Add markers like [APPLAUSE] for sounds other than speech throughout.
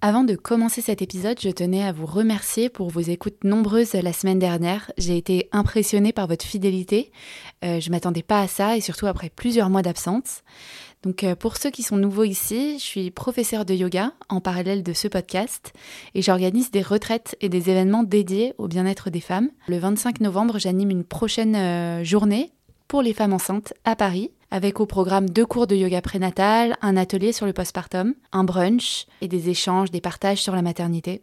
Avant de commencer cet épisode, je tenais à vous remercier pour vos écoutes nombreuses la semaine dernière. J'ai été impressionnée par votre fidélité. Euh, je m'attendais pas à ça et surtout après plusieurs mois d'absence. Donc euh, pour ceux qui sont nouveaux ici, je suis professeure de yoga en parallèle de ce podcast et j'organise des retraites et des événements dédiés au bien-être des femmes. Le 25 novembre, j'anime une prochaine euh, journée pour les femmes enceintes à Paris avec au programme deux cours de yoga prénatal, un atelier sur le postpartum, un brunch et des échanges, des partages sur la maternité.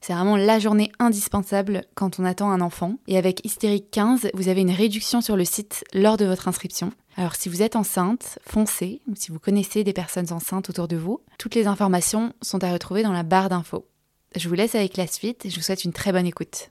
C'est vraiment la journée indispensable quand on attend un enfant. Et avec Hystérique 15, vous avez une réduction sur le site lors de votre inscription. Alors si vous êtes enceinte, foncez, ou si vous connaissez des personnes enceintes autour de vous, toutes les informations sont à retrouver dans la barre d'infos. Je vous laisse avec la suite et je vous souhaite une très bonne écoute.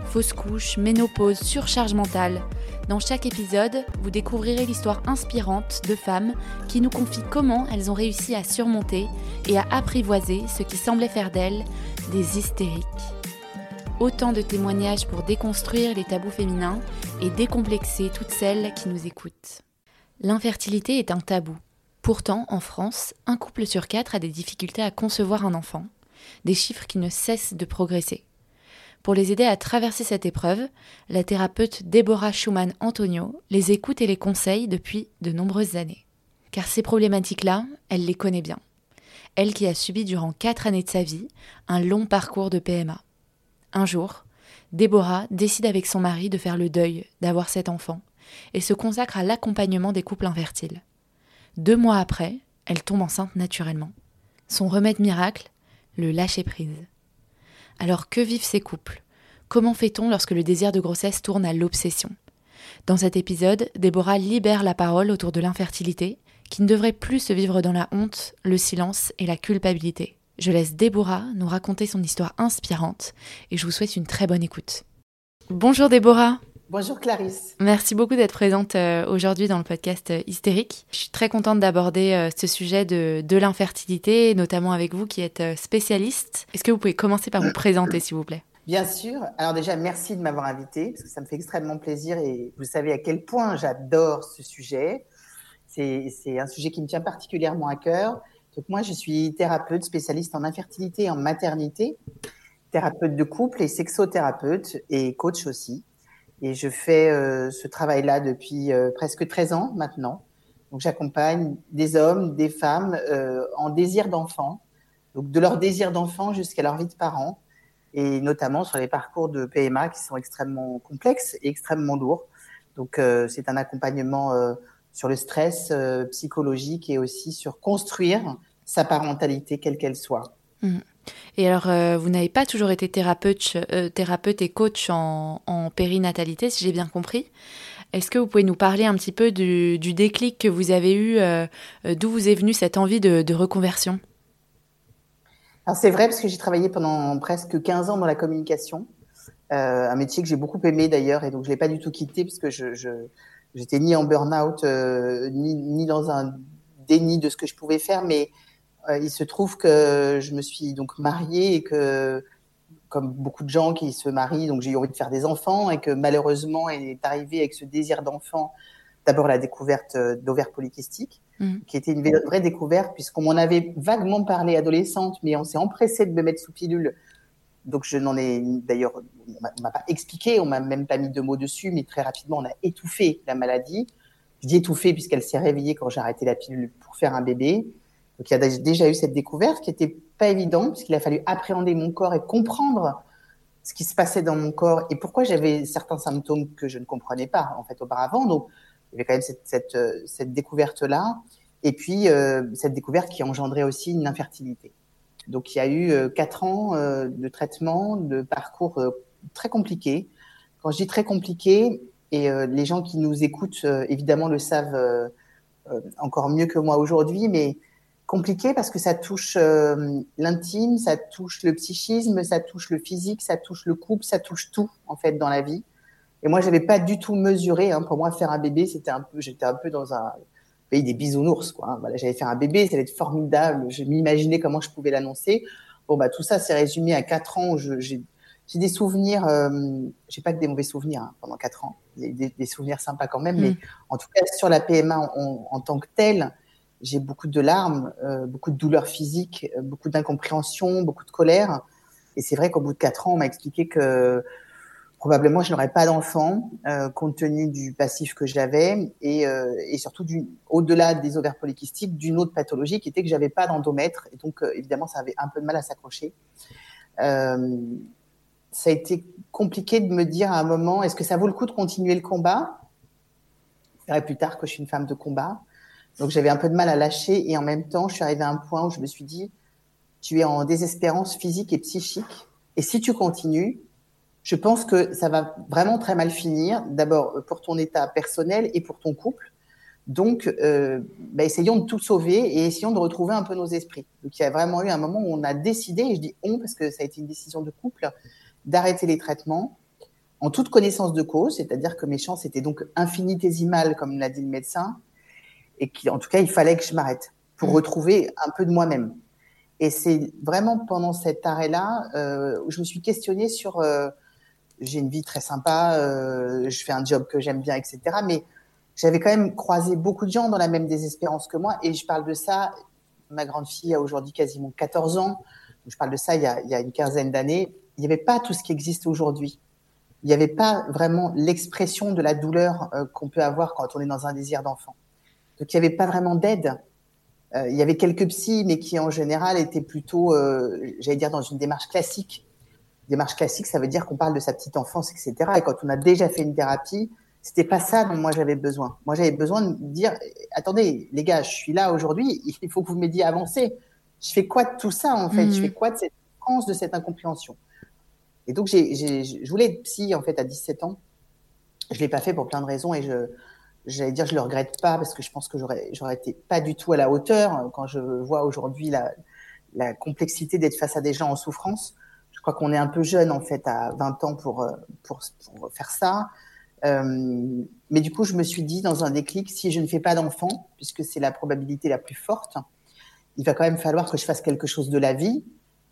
fausse couche, ménopause, surcharge mentale. Dans chaque épisode, vous découvrirez l'histoire inspirante de femmes qui nous confient comment elles ont réussi à surmonter et à apprivoiser ce qui semblait faire d'elles des hystériques. Autant de témoignages pour déconstruire les tabous féminins et décomplexer toutes celles qui nous écoutent. L'infertilité est un tabou. Pourtant, en France, un couple sur quatre a des difficultés à concevoir un enfant, des chiffres qui ne cessent de progresser. Pour les aider à traverser cette épreuve, la thérapeute Deborah Schumann-Antonio les écoute et les conseille depuis de nombreuses années. Car ces problématiques-là, elle les connaît bien. Elle qui a subi durant quatre années de sa vie un long parcours de PMA. Un jour, Déborah décide avec son mari de faire le deuil d'avoir cet enfant et se consacre à l'accompagnement des couples infertiles. Deux mois après, elle tombe enceinte naturellement. Son remède miracle, le lâcher-prise. Alors que vivent ces couples? Comment fait-on lorsque le désir de grossesse tourne à l'obsession? Dans cet épisode, Déborah libère la parole autour de l'infertilité, qui ne devrait plus se vivre dans la honte, le silence et la culpabilité. Je laisse Déborah nous raconter son histoire inspirante et je vous souhaite une très bonne écoute. Bonjour Déborah Bonjour Clarisse. Merci beaucoup d'être présente euh, aujourd'hui dans le podcast euh, Hystérique. Je suis très contente d'aborder euh, ce sujet de, de l'infertilité, notamment avec vous qui êtes spécialiste. Est-ce que vous pouvez commencer par vous présenter, s'il vous plaît? Bien sûr. Alors déjà, merci de m'avoir invité, parce que ça me fait extrêmement plaisir et vous savez à quel point j'adore ce sujet. C'est un sujet qui me tient particulièrement à cœur. Donc moi, je suis thérapeute spécialiste en infertilité et en maternité, thérapeute de couple et sexothérapeute et coach aussi. Et je fais euh, ce travail-là depuis euh, presque 13 ans maintenant. Donc j'accompagne des hommes, des femmes euh, en désir d'enfant, donc de leur désir d'enfant jusqu'à leur vie de parents, et notamment sur les parcours de PMA qui sont extrêmement complexes et extrêmement lourds. Donc c'est un accompagnement sur le stress psychologique et aussi sur construire sa parentalité quelle qu'elle soit. Mmh. Et alors, euh, vous n'avez pas toujours été thérapeute, euh, et coach en, périnatalité, si j'ai bien compris. Est-ce que vous pouvez nous parler un petit peu du, déclic que vous avez eu, euh, d'où vous est venue cette envie de, reconversion? Alors c'est vrai parce que j'ai travaillé pendant presque 15 ans dans la communication, un métier que j'ai beaucoup aimé d'ailleurs et donc je l'ai pas du tout quitté parce que je, j'étais ni en burn-out ni, ni dans un déni de ce que je pouvais faire, mais il se trouve que je me suis donc mariée et que, comme beaucoup de gens qui se marient, donc j'ai eu envie de faire des enfants et que malheureusement est arrivé avec ce désir d'enfant. D'abord la découverte euh, d'ovaires polykystiques, mmh. qui était une vraie découverte puisqu'on m'en avait vaguement parlé adolescente, mais on s'est empressé de me mettre sous pilule. Donc je n'en ai d'ailleurs, on m'a pas expliqué, on m'a même pas mis de mots dessus, mais très rapidement on a étouffé la maladie. Je dis étouffé puisqu'elle s'est réveillée quand j'ai arrêté la pilule pour faire un bébé. Donc il y a déjà eu cette découverte qui était pas évidente puisqu'il a fallu appréhender mon corps et comprendre ce qui se passait dans mon corps et pourquoi j'avais certains symptômes que je ne comprenais pas en fait auparavant. Donc il y avait quand même cette, euh, cette découverte là et puis euh, cette découverte qui engendrait aussi une infertilité. Donc il y a eu euh, quatre ans de traitement, de parcours très compliqué. Quand je dis très compliqué, et les gens qui nous écoutent évidemment le savent encore mieux que moi aujourd'hui, mais compliqué parce que ça touche l'intime, ça touche le psychisme, ça touche le physique, ça touche le couple, ça touche tout en fait dans la vie. Et moi, j'avais pas du tout mesuré. Hein, pour moi, faire un bébé, c'était un peu, j'étais un peu dans un pays des bisounours, quoi. Hein. Voilà, j'allais faire un bébé, ça allait être formidable. Je m'imaginais comment je pouvais l'annoncer. Bon, bah tout ça, s'est résumé à quatre ans. J'ai des souvenirs. Euh, j'ai pas que des mauvais souvenirs hein, pendant quatre ans. Des, des, souvenirs sympas quand même, mais mm. en tout cas sur la PMA en tant que telle, j'ai beaucoup de larmes, euh, beaucoup de douleurs physiques, euh, beaucoup d'incompréhension, beaucoup de colère. Et c'est vrai qu'au bout de quatre ans, on m'a expliqué que probablement je n'aurais pas d'enfant euh, compte tenu du passif que j'avais et, et surtout au-delà des ovaires polykystiques d'une autre pathologie qui était que j'avais pas d'endomètre et donc évidemment ça avait un peu de mal à s'accrocher. Ça a été compliqué de me dire à un moment est-ce que ça vaut le coup de continuer le combat? Je plus tard que je suis une femme de combat. Donc j'avais un peu de mal à lâcher et en même temps je suis arrivée à un point où je me suis dit tu es en désespérance physique et psychique et si tu continues je pense que ça va vraiment très mal finir, d'abord euh, pour ton état personnel et pour ton couple. Donc, euh, bah, essayons de tout sauver et essayons de retrouver un peu nos esprits. Donc, il y a vraiment eu un moment où on a décidé, et je dis on parce que ça a été une décision de couple, d'arrêter les traitements en toute connaissance de cause, c'est-à-dire que mes chances étaient donc infinitésimales, comme l'a dit le médecin, et qu'en tout cas, il fallait que je m'arrête pour mmh. retrouver un peu de moi-même. Et c'est vraiment pendant cet arrêt-là euh, où je me suis questionnée sur euh, j'ai une vie très sympa, euh, je fais un job que j'aime bien, etc. Mais j'avais quand même croisé beaucoup de gens dans la même désespérance que moi. Et je parle de ça, ma grande fille a aujourd'hui quasiment 14 ans. Je parle de ça il y a, il y a une quinzaine d'années. Il n'y avait pas tout ce qui existe aujourd'hui. Il n'y avait pas vraiment l'expression de la douleur euh, qu'on peut avoir quand on est dans un désir d'enfant. Donc il n'y avait pas vraiment d'aide. Euh, il y avait quelques psys, mais qui en général étaient plutôt, euh, j'allais dire, dans une démarche classique démarche classique, ça veut dire qu'on parle de sa petite enfance, etc. Et quand on a déjà fait une thérapie, c'était pas ça dont moi j'avais besoin. Moi j'avais besoin de dire, attendez, les gars, je suis là aujourd'hui, il faut que vous m'aidiez à avancer. Je fais quoi de tout ça en fait? Je mhm. fais quoi de cette France, de cette incompréhension? Et donc j'ai, je voulais être psy en fait à 17 ans. Je l'ai pas fait pour plein de raisons et je, j'allais dire, je le regrette pas parce que je pense que j'aurais, j'aurais été pas du tout à la hauteur quand je vois aujourd'hui la, la complexité d'être face à des gens en souffrance. Je crois qu'on est un peu jeune en fait à 20 ans pour euh, pour, pour faire ça. Euh, mais du coup, je me suis dit dans un déclic, si je ne fais pas d'enfant, puisque c'est la probabilité la plus forte, il va quand même falloir que je fasse quelque chose de la vie.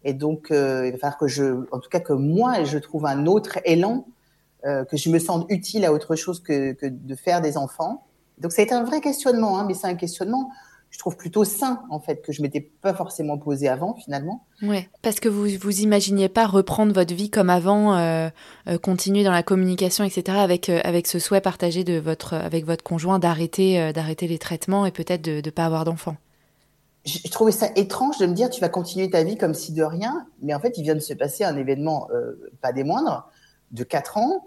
Et donc, euh, il va falloir que je, en tout cas, que moi, je trouve un autre élan, euh, que je me sente utile à autre chose que, que de faire des enfants. Donc, ça a été un vrai questionnement, hein, mais c'est un questionnement je trouve plutôt sain en fait que je m'étais pas forcément posé avant finalement. Ouais, parce que vous vous imaginiez pas reprendre votre vie comme avant, euh, euh, continuer dans la communication, etc. avec euh, avec ce souhait partagé de votre avec votre conjoint d'arrêter d'arrêter les traitements et peut-être de ne pas avoir d'enfants. Je trouvais ça étrange de me dire tu vas continuer ta vie comme si de rien, mais en fait il vient de se passer un événement pas des moindres de quatre ans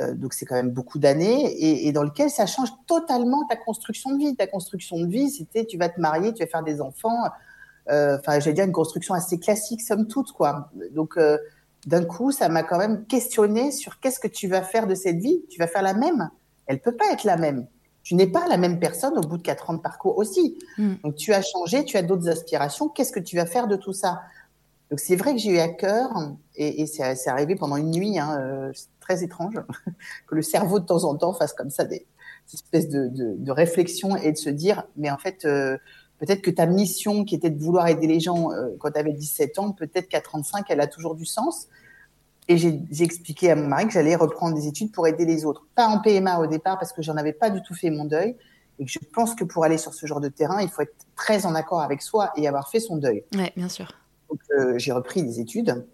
donc c'est quand même beaucoup d'années, et, et, dans lequel ça change totalement ta construction de vie. Ta construction de vie, c'était tu vas te marier, tu vas faire des enfants. Euh, enfin, j'allais dire une construction assez classique, somme toute, quoi. Donc euh, d'un coup, ça m'a quand même questionné sur qu'est-ce que tu vas faire de cette vie. Tu vas faire la même Elle peut pas être la même. Tu n'es pas la même personne au bout de quatre ans de parcours aussi. Hmm. Donc tu as changé, tu as d'autres aspirations. Qu'est-ce que tu vas faire de tout ça? Donc c'est vrai que j'ai eu à cœur, et, et c'est arrivé pendant une nuit, hein, euh, très étrange, [LAUGHS] que le cerveau de temps en temps fasse comme ça des, espèces de, de, de réflexion et de se dire, mais en fait, euh, peut-être que ta mission qui était de vouloir aider les gens euh, quand tu avais 17 ans, peut-être qu'à 35, elle a toujours du sens. Et j'ai expliqué à mon mari que j'allais reprendre des études pour aider les autres. Pas en PMA au départ parce que j'en avais pas du tout fait mon deuil. Et que je pense que pour aller sur ce genre de terrain, il faut être très en accord avec soi et avoir fait son deuil. Oui, bien sûr. Donc, euh, j'ai repris des études.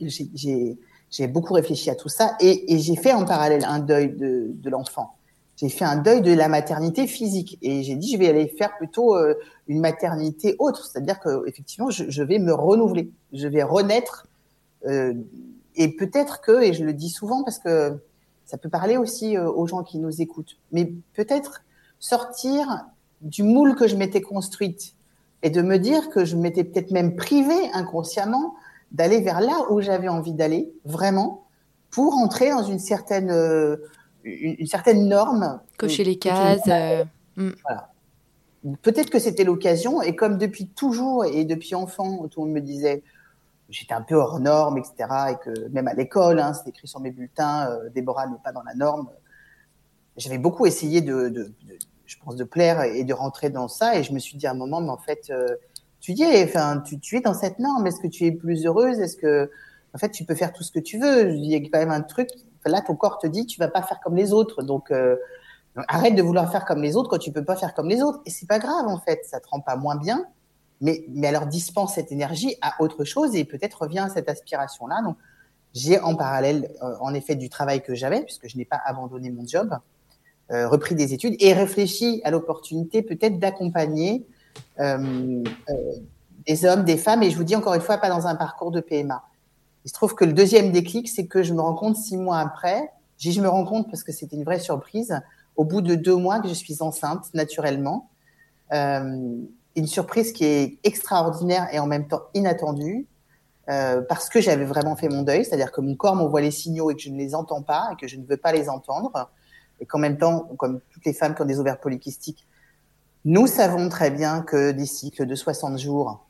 J'ai beaucoup réfléchi à tout ça et, j'ai fait en parallèle un deuil de, l'enfant. J'ai fait un deuil de la maternité physique et j'ai dit je vais aller faire plutôt euh, une maternité autre, c'est-à-dire que effectivement je, vais me renouveler, je vais renaître euh, et peut-être que et je le dis souvent parce que ça peut parler aussi aux gens qui nous écoutent, mais peut-être sortir du moule que je m'étais construite et de me dire que je m'étais peut-être même privée inconsciemment d'aller vers là où j'avais envie d'aller, vraiment, pour entrer dans une certaine euh, une, certaine norme. Cocher les cases. Hmm. Voilà. Peut-être que c'était l'occasion, et comme depuis toujours et depuis enfant, tout le monde me disait j'étais un peu hors norme, etc., et que même à l'école, hein, c'était écrit sur mes bulletins, Déborah n'est pas dans la norme. J'avais beaucoup essayé de, je pense, de plaire et de rentrer dans ça, et je me suis dit à un moment, mais en fait, tu dis, enfin, tu, es dans cette norme. Est-ce que tu es plus heureuse? Est-ce que, en fait, tu peux faire tout ce que tu veux? Il y a quand même un truc. Là, ton corps te dit, tu vas pas faire comme les autres. Donc, euh, arrête de vouloir faire comme les autres quand tu peux pas faire comme les autres. Et c'est pas grave, en fait. Ça te rend pas moins bien. Mais, mais alors, dispense cette énergie à autre chose et peut-être revient à cette aspiration-là. Donc, j'ai en parallèle, euh, en effet, du travail que j'avais, puisque je n'ai pas abandonné mon job, euh, repris des études et réfléchi à l'opportunité peut-être d'accompagner euh, euh, des hommes, des femmes, et je vous dis encore une fois, pas dans un parcours de PMA. Il se trouve que le deuxième déclic, c'est que je me rends compte six mois après, je me rends compte parce que c'était une vraie surprise, au bout de deux mois que je suis enceinte naturellement. Euh, une surprise qui est extraordinaire et en même temps inattendue, euh, parce que j'avais vraiment fait mon deuil, c'est-à-dire que mon corps m'envoie les signaux et que je ne les entends pas et que je ne veux pas les entendre, et qu'en même temps, comme toutes les femmes qui ont des ovaires polykystiques, nous savons très bien que des cycles de 60 jours,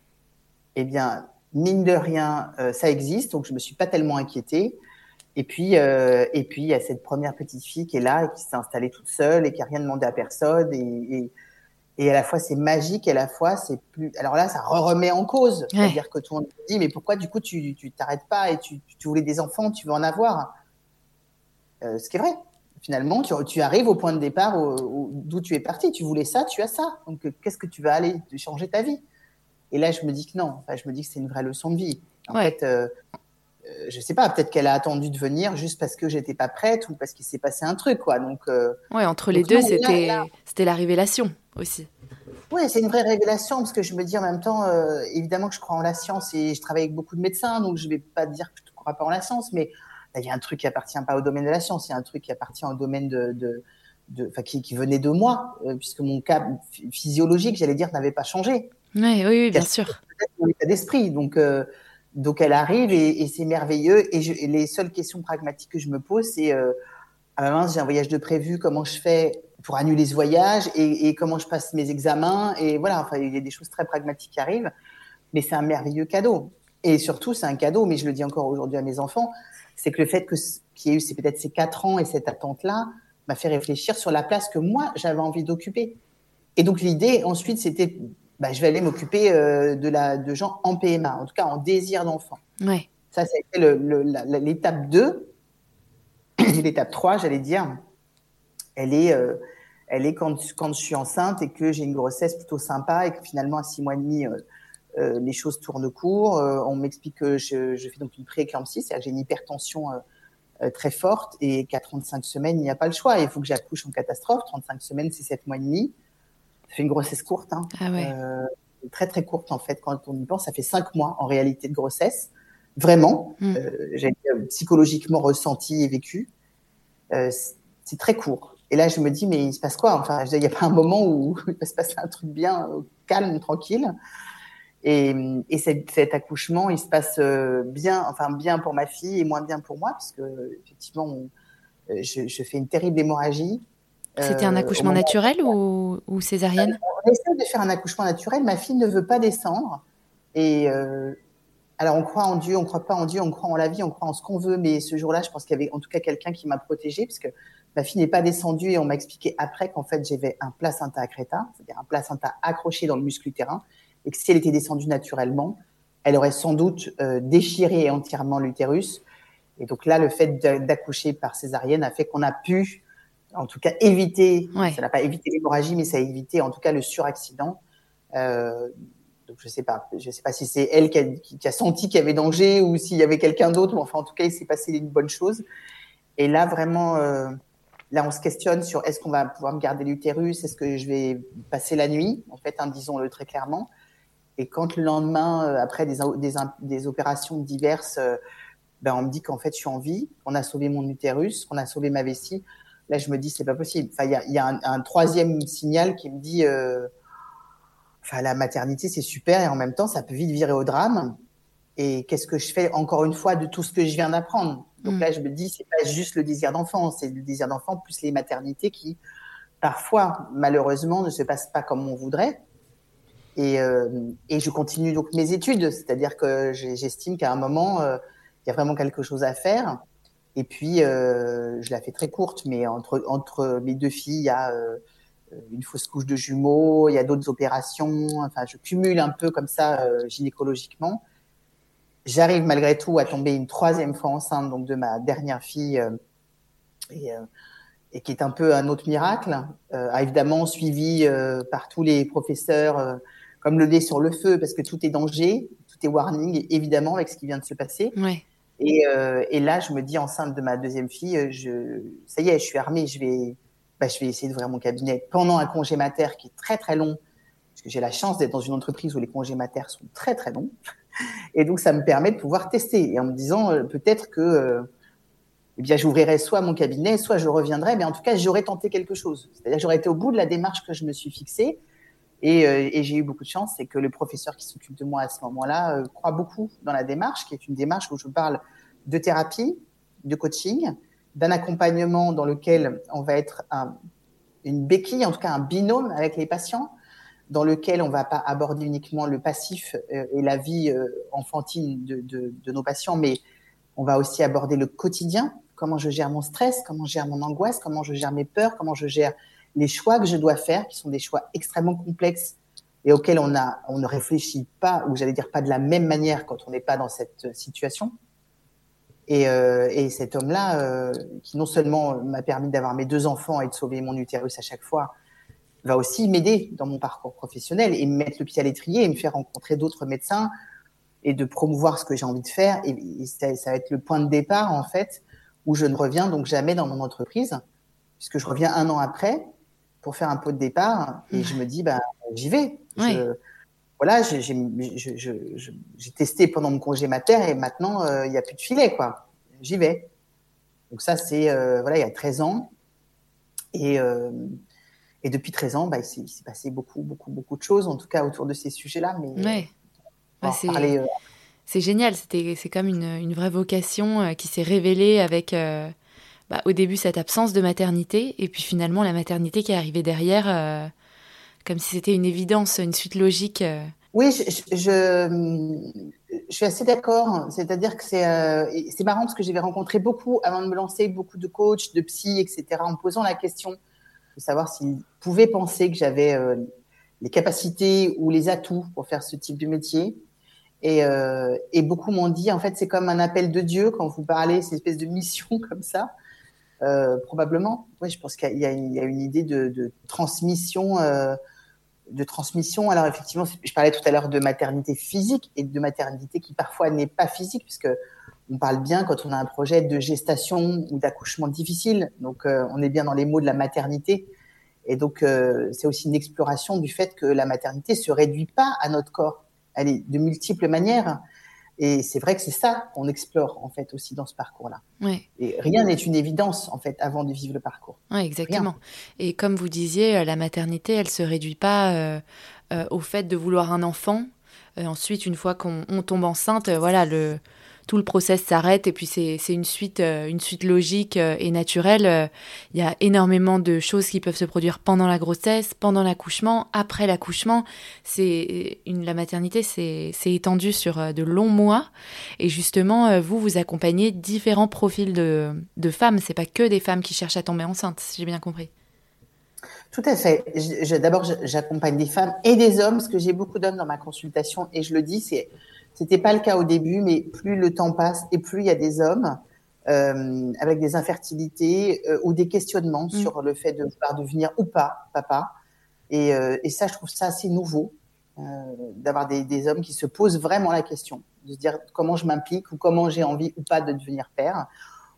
eh bien, mine de rien, euh, ça existe, donc je me suis pas tellement inquiétée. Et puis, euh, et puis, il y a cette première petite fille qui est là et qui s'est installée toute seule et qui a rien demandé à personne. Et, et, et à la fois, c'est magique et à la fois, c'est plus. Alors là, ça remet en cause. C'est-à-dire que tout le monde dit, mais pourquoi du coup, tu tu t'arrêtes pas et tu, tu voulais des enfants, tu veux en avoir? Euh, Ce qui est vrai finalement, tu, arrives au point de départ d'où tu es parti. Tu voulais ça, tu as ça. Donc, euh, qu'est-ce que tu vas aller changer ta vie? Et là, je me dis que non. Enfin, je me dis que c'est une vraie leçon de vie. En fait, euh, euh, je sais pas. Peut-être qu'elle a attendu de venir juste parce que j'étais pas prête ou parce qu'il s'est passé un truc, quoi. Donc, ouais, entre les deux, c'était c'était la révélation aussi. Oui, c'est une vraie révélation parce que je me dis en même temps, évidemment que je crois en la science et je travaille avec beaucoup de médecins, donc je vais pas dire que je ne crois pas en la science, mais il y a un truc qui appartient pas au domaine de la science, il y a un truc qui appartient au domaine de, de, qui, qui, venait de moi, euh, puisque mon cas physiologique, j'allais dire, n'avait pas changé. Oui, oui, bien sûr. Mon état d'esprit, donc. Euh, donc elle arrive et, et c'est merveilleux. Et, je, et, les seules questions pragmatiques que je me pose, c'est euh, ah ben mince, j'ai un voyage de prévu, comment je fais pour annuler ce voyage et, et, comment je passe mes examens? Et voilà. Enfin, il y a des choses très pragmatiques qui arrivent, mais c'est un merveilleux cadeau. Et surtout, c'est un cadeau. Mais je le dis encore aujourd'hui à mes enfants, c'est que le fait que qu'il y ait eu c'est peut-être ces quatre ans et cette attente-là m'a fait réfléchir sur la place que moi j'avais envie d'occuper. Et donc l'idée ensuite c'était bah, je vais aller m'occuper euh, de la de gens en PMA, en tout cas en désir d'enfant. Ouais. Ça c'était l'étape 2 [CLEARS THROAT] l'étape 3, j'allais dire. Elle est euh, elle est quand quand je suis enceinte et que j'ai une grossesse plutôt sympa et que finalement à six mois et demi euh, les choses tournent court. Euh, on m'explique que je, je, fais donc une prééclampsie, c'est-à-dire que j'ai une hypertension euh, très forte et qu'à 35 semaines, il n'y a pas le choix. Il faut que j'accouche en catastrophe. 35 semaines, c'est 7 mois et demi. Ça fait une grossesse courte. Hein. Ah ouais. très très courte en fait quand on y pense. Ça fait 5 mois en réalité de grossesse. Vraiment. Mm. j'ai psychologiquement ressenti et vécu. c'est très court. Et là, je me dis, mais il se passe quoi? Enfin, il n'y a pas un moment où [LAUGHS] il va se passer un truc bien calme, tranquille. Et, et cet, cet, accouchement, il se passe euh, bien, enfin bien pour ma fille et moins bien pour moi, parce que effectivement, euh, je, je fais une terrible hémorragie. C'était un euh, accouchement naturel ou, ou césarienne? On essaie de faire un accouchement naturel. Ma fille ne veut pas descendre. Et euh, alors, on croit en Dieu, on croit pas en Dieu, on croit en la vie, on croit en ce qu'on veut. Mais ce jour-là, je pense qu'il y avait en tout cas quelqu'un qui m'a protégée, parce que ma fille n'est pas descendue et on m'a expliqué après qu'en fait j'avais un placenta accreta, c'est-à-dire un placenta accroché dans le muscle utérin et que si elle était descendue naturellement, elle aurait sans doute euh, déchiré entièrement l'utérus. Et donc là, le fait d'accoucher par césarienne a fait qu'on a pu, en tout cas, éviter, ça n'a pas évité l'hémorragie, mais ça a évité en tout cas le suraccident. Euh, donc je sais pas, je sais pas si c'est elle qui a, qui a senti qu'il y avait danger ou s'il y avait quelqu'un d'autre, mais enfin en tout cas il s'est passé une bonne chose. Et là vraiment, euh, là on se questionne sur est-ce qu'on va pouvoir me garder l'utérus, est-ce que je vais passer la nuit, en fait, hein, disons-le très clairement. Et quand le lendemain, euh, après des, des, des, opérations diverses, euh, ben on me dit qu'en fait je suis en vie, qu'on a sauvé mon utérus, qu'on a sauvé ma vessie, là je me dis c'est pas possible. Enfin il y a, y a un, un, troisième signal qui me dit, euh, enfin la maternité c'est super et en même temps ça peut vite virer au drame. Et qu'est-ce que je fais encore une fois de tout ce que je viens d'apprendre? Donc mm. là, je me dis, c'est pas juste le désir d'enfant, c'est le désir d'enfant plus les maternités qui, parfois, malheureusement, ne se passent pas comme on voudrait. Et, euh, et je continue donc mes études, c'est-à-dire que j'estime qu'à un moment, euh, il y a vraiment quelque chose à faire. Et puis, euh, je la fais très courte, mais entre, entre mes deux filles, il y a une fausse couche de jumeaux, il y a d'autres opérations. Enfin, je cumule un peu comme ça gynécologiquement. J'arrive malgré tout à tomber une troisième fois enceinte, donc de ma dernière fille, et, qui est un peu un autre miracle, évidemment suivi par tous les professeurs comme le lait sur le feu, parce que tout est danger, tout est warning, évidemment, avec ce qui vient de se passer. Ouais. Et, et là, je me dis enceinte de ma deuxième fille, je, ça y est, je suis armée, je vais bah, je vais essayer d'ouvrir mon cabinet pendant un congé mater qui est très très long, parce que j'ai la chance d'être dans une entreprise où les congés mater sont très très longs. [LAUGHS] Et donc, ça me permet de pouvoir tester. Et en me disant, euh, peut-être que euh, eh bien, j'ouvrirai soit mon cabinet, soit je reviendrai, mais en tout cas, j'aurais tenté quelque chose. C'est-à-dire, j'aurais été au bout de la démarche que je me suis fixée. Et, euh, et j'ai eu beaucoup de chance, c'est que le professeur qui s'occupe de moi à ce moment-là euh, croit beaucoup dans la démarche, qui est une démarche où je parle de thérapie, de coaching, d'un accompagnement dans lequel on va être un, une béquille, en tout cas un binôme avec les patients, dans lequel on va pas aborder uniquement le passif euh, et la vie enfantine de, nos patients, mais on va aussi aborder le quotidien, comment je gère mon stress, comment je gère mon angoisse, comment je gère mes peurs, comment je gère les choix que je dois faire, qui sont des choix extrêmement complexes et auxquels on, ne réfléchit pas, ou j'allais dire pas de la même manière quand on n'est pas dans cette situation. Et, euh, et cet homme-là, euh, qui non seulement m'a permis d'avoir mes deux enfants et de sauver mon utérus à chaque fois, va aussi m'aider dans mon parcours professionnel et me mettre le pied à l'étrier et me faire rencontrer d'autres médecins et de promouvoir ce que j'ai envie de faire. Et, et ça, ça, va être le point de départ, en fait, où je ne reviens donc jamais dans mon entreprise, puisque je reviens un an après pour faire un pot de départ et je me dis, bah, j'y vais. Oui. Je, voilà, j'ai testé pendant mon congé mater et maintenant, euh, il euh, n'y a plus de filet, quoi. J'y vais. Donc ça, c'est, euh, voilà, il y a 13 ans. Et, euh, et depuis 13 ans, bah, il s'est passé beaucoup, beaucoup, beaucoup de choses, en tout cas autour de ces sujets-là. Mais ouais. bah, c'est génial, c'est comme une, une, vraie vocation qui s'est révélée avec bah, au début cette absence de maternité et puis finalement la maternité qui est arrivée derrière comme si c'était une évidence, une suite logique. Euh. Oui, je, suis assez d'accord. C'est-à-dire que c'est euh, marrant parce que j'avais rencontré beaucoup, avant de me lancer, beaucoup de coachs, de psy, etc., en me posant la question de savoir s'ils pouvaient penser que j'avais euh, les capacités ou les atouts pour faire ce type de métier. Et, euh, et beaucoup m'ont dit, en fait, c'est comme un appel de Dieu quand vous parlez, c'est une espèce de mission [LAUGHS] comme ça. Euh, probablement. Oui, je pense qu'il y, a une idée de, transmission, euh, de transmission. Alors effectivement, je parlais tout à l'heure de maternité physique et de maternité qui parfois n'est pas physique, puisque on parle bien quand on a un projet de gestation ou d'accouchement difficile. Donc euh, on est bien dans les mots de la maternité. Et donc c'est aussi une exploration du fait que la maternité se réduit pas à notre corps. Elle est de multiples manières. Et c'est vrai que c'est ça qu'on explore en fait aussi dans ce parcours-là. Ouais. Et rien n'est une évidence en fait avant de vivre le parcours. Ouais, exactement. Rien. Et comme vous disiez, euh, la maternité, elle se réduit pas euh, euh, au fait de vouloir un enfant. Euh, ensuite, une fois qu'on tombe enceinte, voilà, le tout le process s'arrête et puis c'est une suite, euh, une suite logique euh, et naturelle. Euh, il y a énormément de choses qui peuvent se produire pendant la grossesse, pendant l'accouchement, après l'accouchement. C'est la maternité, c'est étendu sur de longs mois et justement, vous vous accompagnez différents profils de, de femmes. C'est pas que des femmes qui cherchent à tomber enceinte, si j'ai bien compris. Tout à fait. D'abord, j'accompagne des femmes et des hommes, parce que j'ai beaucoup d'hommes dans ma consultation, et je le dis, c'est c'était pas le cas au début, mais plus le temps passe et plus il y a des hommes euh, avec des infertilités euh, ou des questionnements mmh. sur le fait de vouloir devenir ou pas papa. Et, euh, et ça, je trouve ça assez nouveau euh, d'avoir des, des, hommes qui se posent vraiment la question, de se dire comment je m'implique ou comment j'ai envie ou pas de devenir père,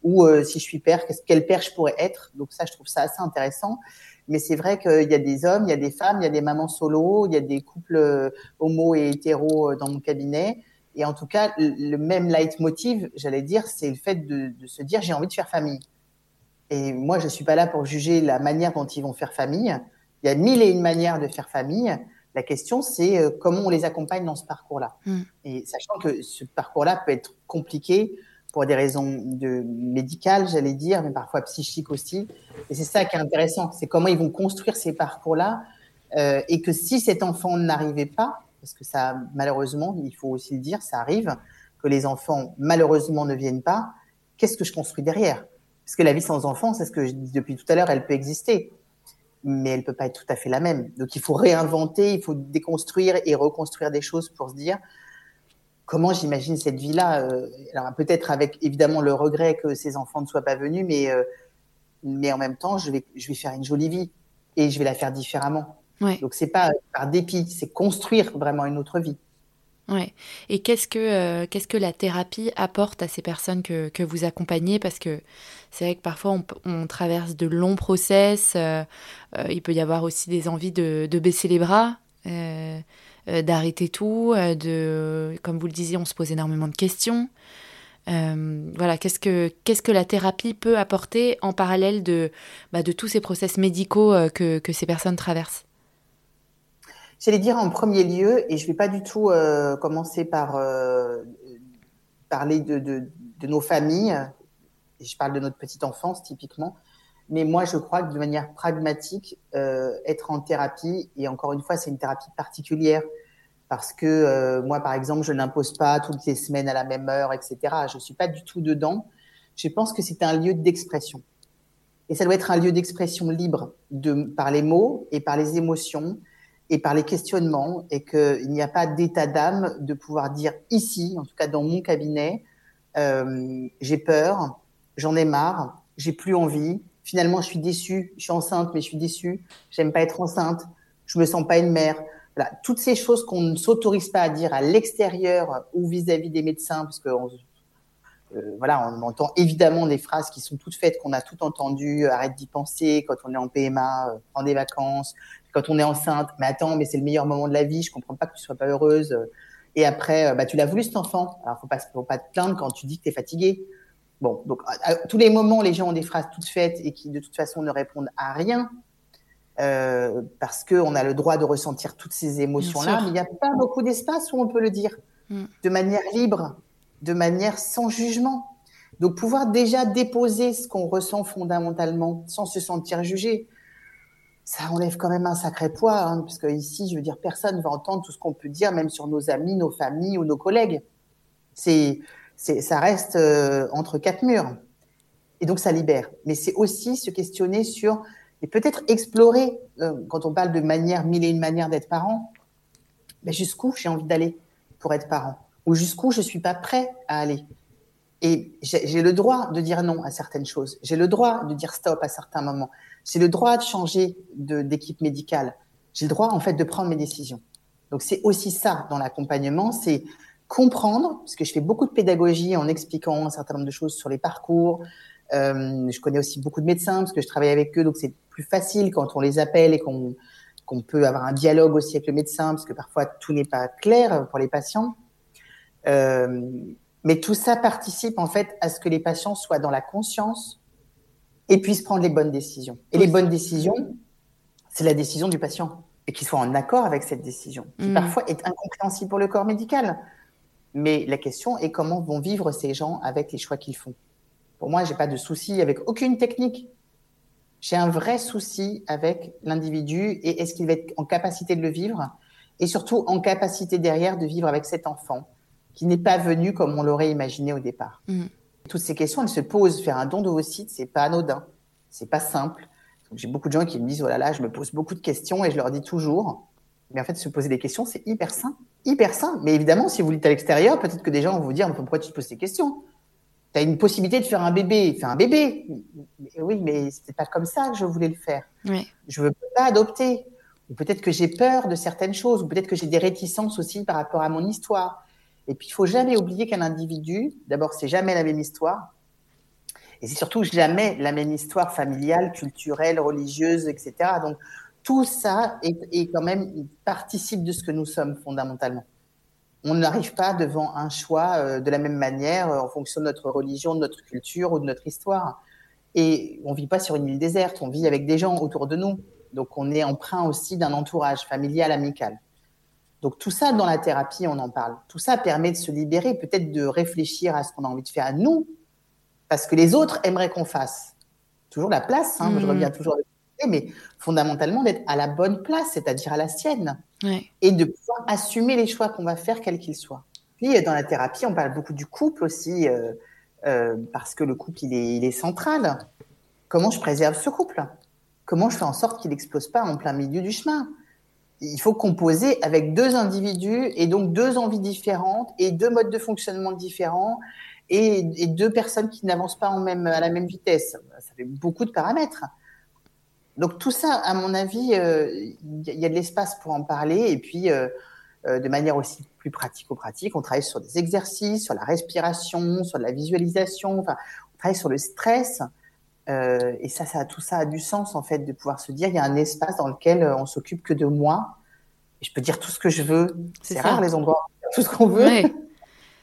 ou euh, si je suis père, quel père je pourrais être. Donc ça, je trouve ça assez intéressant. Mais c'est vrai qu'il y a des hommes, il y a des femmes, il y a des mamans solo, il y a des couples euh, homo et hétéro dans mon cabinet. Et en tout cas, le même leitmotiv, j'allais dire, c'est le fait de, de se dire j'ai envie de faire famille. Et moi, je suis pas là pour juger la manière dont ils vont faire famille. Il y a mille et une manières de faire famille. La question, c'est euh, comment on les accompagne dans ce parcours-là. Mm. Et sachant que ce parcours-là peut être compliqué pour des raisons de médicales, j'allais dire, mais parfois psychiques aussi. Et c'est ça qui est intéressant, c'est comment ils vont construire ces parcours-là, euh, et que si cet enfant n'arrivait pas, parce que ça, malheureusement, il faut aussi le dire, ça arrive, que les enfants, malheureusement, ne viennent pas, qu'est-ce que je construis derrière? Parce que la vie sans enfant, c'est ce que je dis depuis tout à l'heure, elle peut exister, mais elle peut pas être tout à fait la même. Donc il faut réinventer, il faut déconstruire et reconstruire des choses pour se dire, comment j'imagine cette vie-là. Euh, alors peut-être avec évidemment le regret que ces enfants ne soient pas venus, mais euh, mais en même temps, je vais je vais faire une jolie vie et je vais la faire différemment. Ouais. Donc c'est pas par dépit, c'est construire vraiment une autre vie. Ouais. Et qu'est-ce que euh, qu'est-ce que la thérapie apporte à ces personnes que, que vous accompagnez? Parce que c'est vrai que parfois on, on, traverse de longs process. il peut y avoir aussi des envies de, de baisser les bras. Euh, d'arrêter tout, euh, de, comme vous le disiez, on se pose énormément de questions. Euh, voilà, qu'est-ce que qu'est-ce que la thérapie peut apporter en parallèle de bah, de tous ces process médicaux que, que ces personnes traversent? J'allais dire en premier lieu, et je vais pas du tout commencer par parler de, de, de, nos familles. Je parle de notre petite enfance typiquement. Mais moi, je crois que de manière pragmatique, euh, être en thérapie, et encore une fois, c'est une thérapie particulière, parce que euh, moi, par exemple, je n'impose pas toutes les semaines à la même heure, etc. Je suis pas du tout dedans. Je pense que c'est un lieu d'expression. Et ça doit être un lieu d'expression libre de, par les mots et par les émotions et par les questionnements, et qu'il n'y a pas d'état d'âme de pouvoir dire ici, en tout cas dans mon cabinet, euh, j'ai peur, j'en ai marre, j'ai plus envie, finalement, je suis déçue, je suis enceinte, mais je suis déçue, j'aime pas être enceinte, je me sens pas une mère. Voilà, toutes ces choses qu'on ne s'autorise pas à dire à l'extérieur ou vis-à-vis des médecins, parce que euh, voilà, on entend évidemment des phrases qui sont toutes faites, qu'on a tout entendu, euh, arrête d'y penser quand on est en PMA, euh, prends des vacances, quand on est enceinte, mais attends, mais c'est le meilleur moment de la vie, je comprends pas que tu sois pas heureuse. Et après, bah, tu l'as voulu cet enfant. Alors, faut pas, faut pas te plaindre quand tu dis que tu es fatiguée. Bon, donc à, tous les moments, les gens ont des phrases toutes faites et qui de toute façon ne répondent à rien. Euh, parce qu'on a le droit de ressentir toutes ces émotions-là, mais il n'y a pas beaucoup d'espace où on peut le dire mm. de manière libre, de manière sans jugement. Donc pouvoir déjà déposer ce qu'on ressent fondamentalement sans se sentir jugé, ça enlève quand même un sacré poids, hein, parce que ici, je veux dire, personne ne va entendre tout ce qu'on peut dire, même sur nos amis, nos familles ou nos collègues. C'est ça reste euh, entre quatre murs. Et donc, ça libère. Mais c'est aussi se questionner sur, et peut-être explorer, euh, quand on parle de manière, mille et une manières d'être parent, ben jusqu'où j'ai envie d'aller pour être parent, ou jusqu'où je suis pas prêt à aller? Et j'ai le droit de dire non à certaines choses. J'ai le droit de dire stop à certains moments. J'ai le droit de changer d'équipe médicale. J'ai le droit, en fait, de prendre mes décisions. Donc, c'est aussi ça dans l'accompagnement, c'est comprendre, parce que je fais beaucoup de pédagogie en expliquant un certain nombre de choses sur les parcours. Euh, je connais aussi beaucoup de médecins parce que je travaille avec eux, donc c'est plus facile quand on les appelle et qu'on qu'on peut avoir un dialogue aussi avec le médecin, parce que parfois tout n'est pas clair pour les patients. Euh, mais tout ça participe en fait à ce que les patients soient dans la conscience et puissent prendre les bonnes décisions. Et les bonnes décisions, c'est la décision du patient et qu'ils soient en accord avec cette décision, qui mmh. parfois est incompréhensible pour le corps médical. Mais la question est comment vont vivre ces gens avec les choix qu'ils font. Pour moi, j'ai pas de souci avec aucune technique. J'ai un vrai souci avec l'individu et est-ce qu'il va être en capacité de le vivre et surtout en capacité derrière de vivre avec cet enfant qui n'est pas venu comme on l'aurait imaginé au départ. Mm. Toutes ces questions, elles se posent. Faire un don de vos sites, c'est pas anodin, c'est pas simple. J'ai beaucoup de gens qui me disent oh là là, je me pose beaucoup de questions et je leur dis toujours mais en fait, se poser des questions, c'est hyper sain. Hyper sain. Mais évidemment, si vous l'êtes à l'extérieur, peut-être que des gens vont vous dire, pourquoi tu te poses ces questions? Tu as une possibilité de faire un bébé. Fais un bébé. oui, mais c'était pas comme ça que je voulais le faire. Oui. Je veux pas adopter. Ou peut-être que j'ai peur de certaines choses. Ou peut-être que j'ai des réticences aussi par rapport à mon histoire. Et puis, il faut jamais oublier qu'un individu, d'abord, c'est jamais la même histoire. Et c'est surtout jamais la même histoire familiale, culturelle, religieuse, etc. Donc, tout ça est, quand même participe de ce que nous sommes fondamentalement. On n'arrive pas devant un choix euh, de la même manière euh, en fonction de notre religion, de notre culture ou de notre histoire. Et on vit pas sur une île déserte, on vit avec des gens autour de nous. Donc on est emprunt aussi d'un entourage familial, amical. Donc tout ça, dans la thérapie, on en parle. Tout ça permet de se libérer, peut-être de réfléchir à ce qu'on a envie de faire à nous, parce que les autres aimeraient qu'on fasse. Toujours la place, hein, je mmh. reviens toujours mais fondamentalement d'être à la bonne place, c'est-à-dire à la sienne, et de pouvoir assumer les choix qu'on va faire, quels qu'ils soient. Puis dans la thérapie, on parle beaucoup du couple aussi, euh, euh, parce que le couple, il est, il est central. Comment je préserve ce couple? Comment je fais en sorte qu'il n'explose pas en plein milieu du chemin? Il faut composer avec deux individus et donc deux envies différentes et deux modes de fonctionnement différents et, deux personnes qui n'avancent pas en même, à la même vitesse. Ça fait beaucoup de paramètres. Donc tout ça, à mon avis, euh, il y a de l'espace pour en parler et puis euh, euh, de manière aussi plus pratico-pratique, on travaille sur des exercices, sur la respiration, sur la visualisation, enfin, on travaille sur le stress. Et ça, ça, tout ça a du sens en fait de pouvoir se dire il y a un espace dans lequel on s'occupe que de moi et je peux dire tout ce que je veux. C'est rare les endroits tout ce qu'on veut. Oui,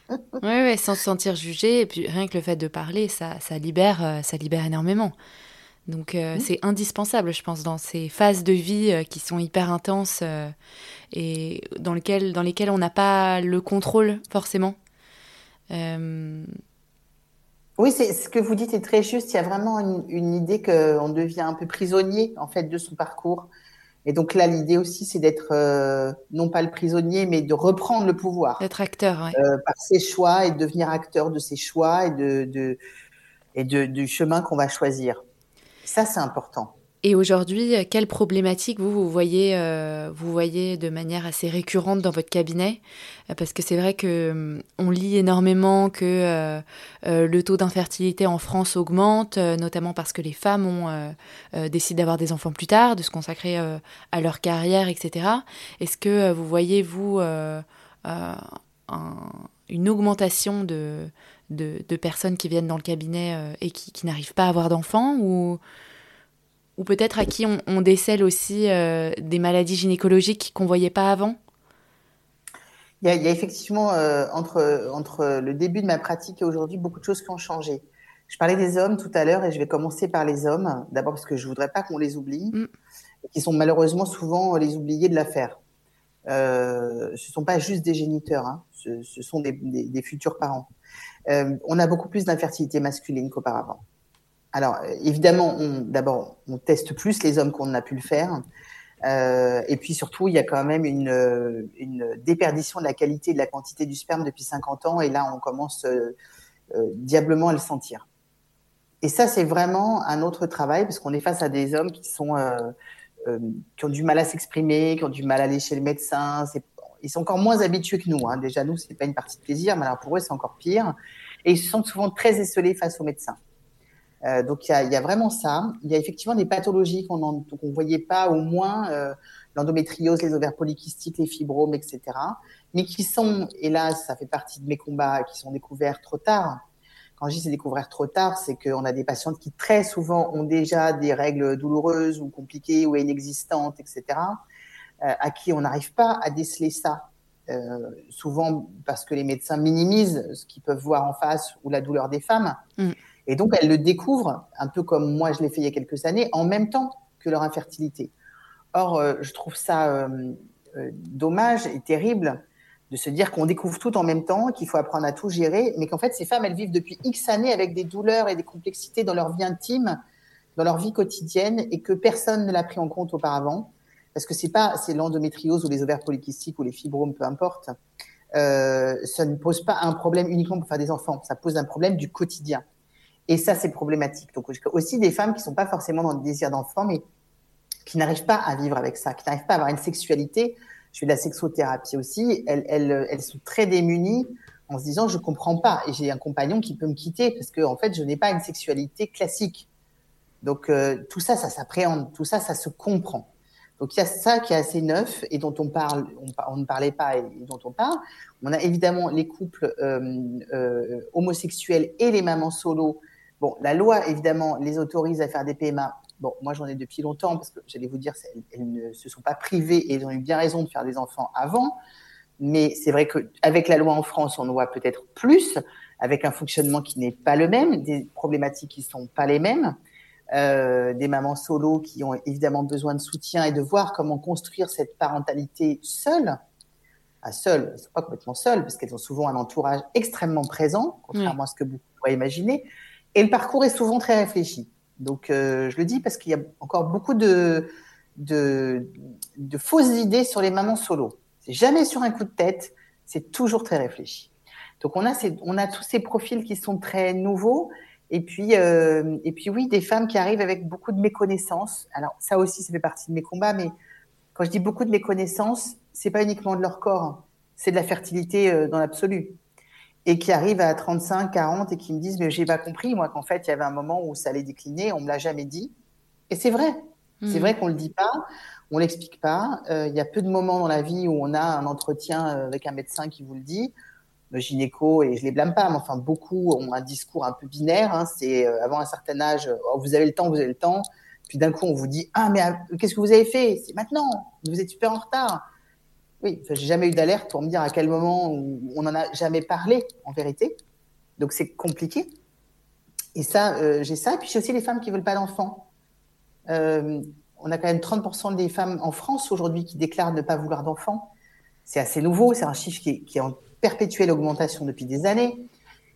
[LAUGHS] ouais, sans se sentir jugé et puis rien que le fait de parler, ça, ça libère, ça libère énormément. Donc mmh. c'est indispensable, je pense, dans ces phases de vie qui sont hyper intenses et dans lesquelles, dans lesquelles on n'a pas le contrôle forcément. Oui, c'est ce que vous dites est très juste. Il y a vraiment une, idée qu'on devient un peu prisonnier en fait de son parcours. Et donc là, l'idée aussi, c'est d'être euh, non pas le prisonnier, mais de reprendre le pouvoir. D'être acteur, oui. Euh, par ses choix et de devenir acteur de ses choix et de, et de, du chemin qu'on va choisir. Ça, c'est important. Et aujourd'hui, quelles problématiques vous, vous voyez, euh, vous voyez de manière assez récurrente dans votre cabinet? Euh, Parce que c'est vrai que hum, on lit énormément que euh, le taux d'infertilité en France augmente, notamment parce que les femmes ont décidé d'avoir des enfants plus tard, de se consacrer à leur carrière, etc. Est-ce que vous voyez vous une augmentation de, de, personnes qui viennent dans le cabinet et qui, qui n'arrivent pas à avoir d'enfants ou ou peut-être à qui on, décèle aussi euh, des maladies gynécologiques qu'on ne voyait pas avant? Il y, a, effectivement, euh, entre, entre le début de ma pratique et aujourd'hui, beaucoup de choses qui ont changé. Je parlais des hommes tout à l'heure et je vais commencer par les hommes, d'abord parce que je ne voudrais pas qu'on les oublie, mm. qui sont malheureusement souvent les oubliés de l'affaire. Euh, ce ne sont pas juste des géniteurs, hein. ce, sont des, des, futurs parents. Euh, on a beaucoup plus d'infertilité masculine qu'auparavant. Alors, évidemment, d'abord, on teste plus les hommes qu'on a pu le faire. Euh, et puis surtout, il y a quand même une, déperdition de la qualité et de la quantité du sperme depuis 50 ans. Et là, on commence euh, euh, diablement à le sentir. Et ça, c'est vraiment un autre travail, parce qu'on est face à des hommes qui sont qui ont du mal à s'exprimer, qui ont du mal à aller chez le médecin. Ils sont encore moins habitués que nous. Hein. Déjà, nous, c'est pas une partie de plaisir, mais alors pour eux, c'est encore pire. Et ils se sentent souvent très esselés face aux médecins. Euh, donc il y a, vraiment ça. Il y a effectivement des pathologies qu'on ne voyait pas, au moins euh, l'endométriose, les ovaires polykystiques, les fibromes, etc. Mais qui sont, hélas, ça fait partie de mes combats, qui sont découverts trop tard. Quand je dis c'est découvert trop tard, c'est qu'on a des patientes qui très souvent ont déjà des règles douloureuses ou compliquées ou inexistantes, etc. Euh, à qui on n'arrive pas à déceler ça. Euh, souvent parce que les médecins minimisent ce qu'ils peuvent voir en face ou la douleur des femmes. Mm. Et donc, elles le découvrent, un peu comme moi je l'ai fait il y a quelques années, en même temps que leur infertilité. Or, euh, je trouve ça euh, dommage et terrible de se dire qu'on découvre tout en même temps, qu'il faut apprendre à tout gérer, mais qu'en fait, ces femmes, elles vivent depuis X années avec des douleurs et des complexités dans leur vie intime, dans leur vie quotidienne, et que personne ne l'a pris en compte auparavant. Parce que c'est pas, c'est l'endométriose ou les ovaires polykystiques ou les fibromes, peu importe. Euh, ça ne pose pas un problème uniquement pour faire des enfants. Ça pose un problème du quotidien. Et ça, c'est problématique. Donc, aussi des femmes qui sont pas forcément dans le désir d'enfant, mais qui n'arrivent pas à vivre avec ça, qui n'arrivent pas à avoir une sexualité. Je fais de la sexothérapie aussi. Elles, elles, elles sont très démunies en se disant, je comprends pas. Et j'ai un compagnon qui peut me quitter parce que, en fait, je n'ai pas une sexualité classique. Donc, euh, tout ça, ça s'appréhende. Tout ça, ça se comprend. Donc, il y a ça qui est assez neuf et dont on parle, on, ne parlait pas et dont on parle. On a évidemment les couples euh, euh, homosexuels et les mamans solo Bon, la loi, évidemment, les autorise à faire des PMA. Bon, moi, j'en ai depuis longtemps parce que j'allais vous dire, elles, ne se sont pas privées et elles ont eu bien raison de faire des enfants avant. Mais c'est vrai qu'avec la loi en France, on voit peut-être plus, avec un fonctionnement qui n'est pas le même, des problématiques qui sont pas les mêmes, euh, des mamans solo qui ont évidemment besoin de soutien et de voir comment construire cette parentalité seule. à seules, elles sont pas complètement seules, parce qu'elles ont souvent un entourage extrêmement présent, contrairement à ce que vous pourrez imaginer. Et le parcours est souvent très réfléchi. Donc, euh, je le dis parce qu'il y a encore beaucoup de, de, de fausses idées sur les mamans solo. C'est jamais sur un coup de tête, c'est toujours très réfléchi. Donc, on a, ces, on a tous ces profils qui sont très nouveaux. Et puis, euh, et puis oui, des femmes qui arrivent avec beaucoup de méconnaissances. Alors, ça aussi, ça fait partie de mes combats, mais quand je dis beaucoup de méconnaissances, c'est pas uniquement de leur corps, hein. c'est de la fertilité euh, dans l'absolu. Et qui arrivent à 35, 40 et qui me disent mais j'ai pas compris moi qu'en fait il y avait un moment où ça allait décliner, on me l'a jamais dit. Et c'est vrai, c'est hmm. vrai qu'on le dit pas, on l'explique pas. Euh, il y a peu de moments dans la vie où on a un entretien avec un médecin qui vous le dit. Le gynéco et je les blâme pas, mais enfin beaucoup ont un discours un peu binaire. Hein, c'est avant un certain âge, oh, vous avez le temps, vous avez le temps. Puis d'un coup, on vous dit Ah, mais qu'est-ce que vous avez fait? C'est maintenant, vous êtes super en retard. Oui, j'ai jamais eu d'alerte pour me dire à quel moment on n'en a jamais parlé, en vérité. Donc c'est compliqué. Et ça, euh, j'ai ça. Et puis j'ai aussi les femmes qui veulent pas d'enfants. Euh, on a quand même 30% des femmes en France aujourd'hui qui déclarent ne pas vouloir d'enfants. C'est assez nouveau, c'est un chiffre qui qui est en perpétuelle augmentation depuis des années.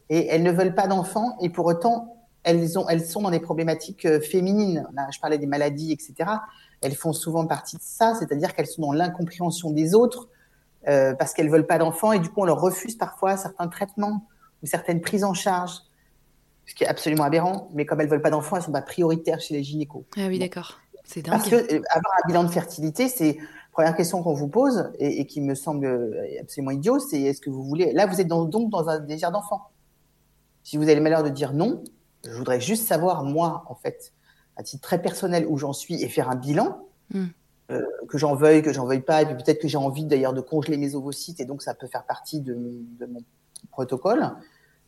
Et elles ne veulent pas d'enfants et pour autant, elles, ont, elles sont dans des problématiques euh, féminines. Là, je parlais des maladies, etc. Elles font souvent partie de ça, c'est-à-dire qu'elles sont dans l'incompréhension des autres euh, parce qu'elles veulent pas d'enfants et du coup on leur refuse parfois certains traitements ou certaines prises en charge, ce qui est absolument aberrant. Mais comme elles veulent pas d'enfants, elles sont pas prioritaires chez les gynécos. Ah oui, d'accord. C'est dingue. Parce que euh, avoir un bilan de fertilité, c'est première question qu'on vous pose et, qui me semble absolument idiot, c'est est-ce que vous voulez Là, vous êtes donc dans un désir d'enfant. Si vous avez le malheur de dire non, je voudrais juste savoir, moi, en fait, à titre très personnel, où j'en suis et faire un bilan. Hmm. Euh, que j'en veuille, que j'en veuille pas, et puis peut-être que j'ai envie d'ailleurs de congeler mes ovocytes, et donc ça peut faire partie de, mon protocole.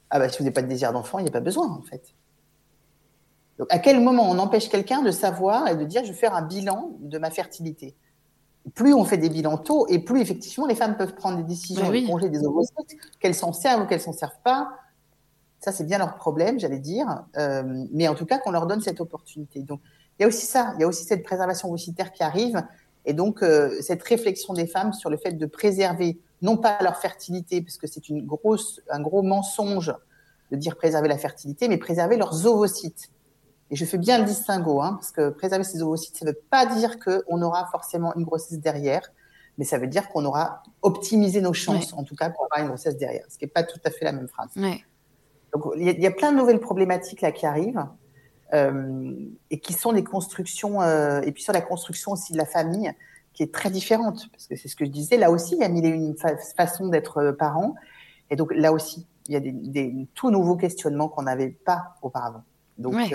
Ah bah si vous n'avez pas de désir d'enfant, il n'y a pas besoin, en fait. Donc à quel moment on empêche quelqu'un de savoir et de dire je vais faire un bilan de ma fertilité? Plus on fait des bilans tôt, et plus effectivement les femmes peuvent prendre des décisions de congeler des ovocytes, qu'elles s'en servent ou qu'elles s'en servent pas, ça, c'est bien leur problème, j'allais dire. Euh, mais en tout cas, qu'on leur donne cette opportunité. Donc, il y a aussi ça. Il y a aussi cette préservation ovocytaire qui arrive. Et donc, euh, cette réflexion des femmes sur le fait de préserver, non pas leur fertilité, parce que c'est une grosse, un gros mensonge de dire préserver la fertilité, mais préserver leurs ovocytes. Et je fais bien le distinguo, hein, parce que préserver ces ovocytes, ça ne veut pas dire qu'on aura forcément une grossesse derrière, mais ça veut dire qu'on aura optimisé nos chances, en tout cas, pour avoir une grossesse derrière, ce qui n'est pas tout à fait la même phrase. Ouais. Donc il y, a plein de nouvelles problématiques là qui arrivent euh, et qui sont des constructions euh, et puis sur la construction aussi de la famille qui est très différente parce que c'est ce que je disais là aussi il y a mille et une façons d'être euh, parent et donc là aussi il y a des, des tout nouveaux questionnements qu'on n'avait pas auparavant. Donc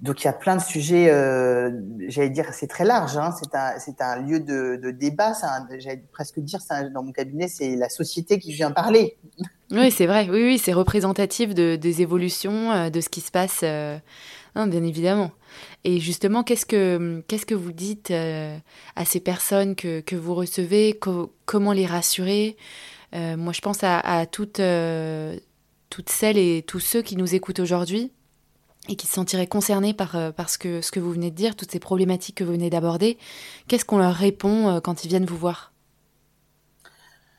donc il y a plein de sujets, euh, j'allais dire, c'est très large. Hein, c'est un, c'est un lieu de, de débat. J'allais presque dire, un, dans mon cabinet, c'est la société qui vient parler. Oui, c'est vrai. Oui, oui, c'est représentatif de, des évolutions, euh, de ce qui se passe, euh, hein, bien évidemment. Et justement, qu'est-ce que qu'est-ce que vous dites euh, à ces personnes que, que vous recevez? Comment les rassurer? Moi, je pense à, à toutes toutes celles et tous ceux qui nous écoutent aujourd'hui et qui se sentiraient concernés par, euh, ce, que, ce que vous venez de dire, toutes ces problématiques que vous venez d'aborder, qu'est-ce qu'on leur répond euh, quand ils viennent vous voir?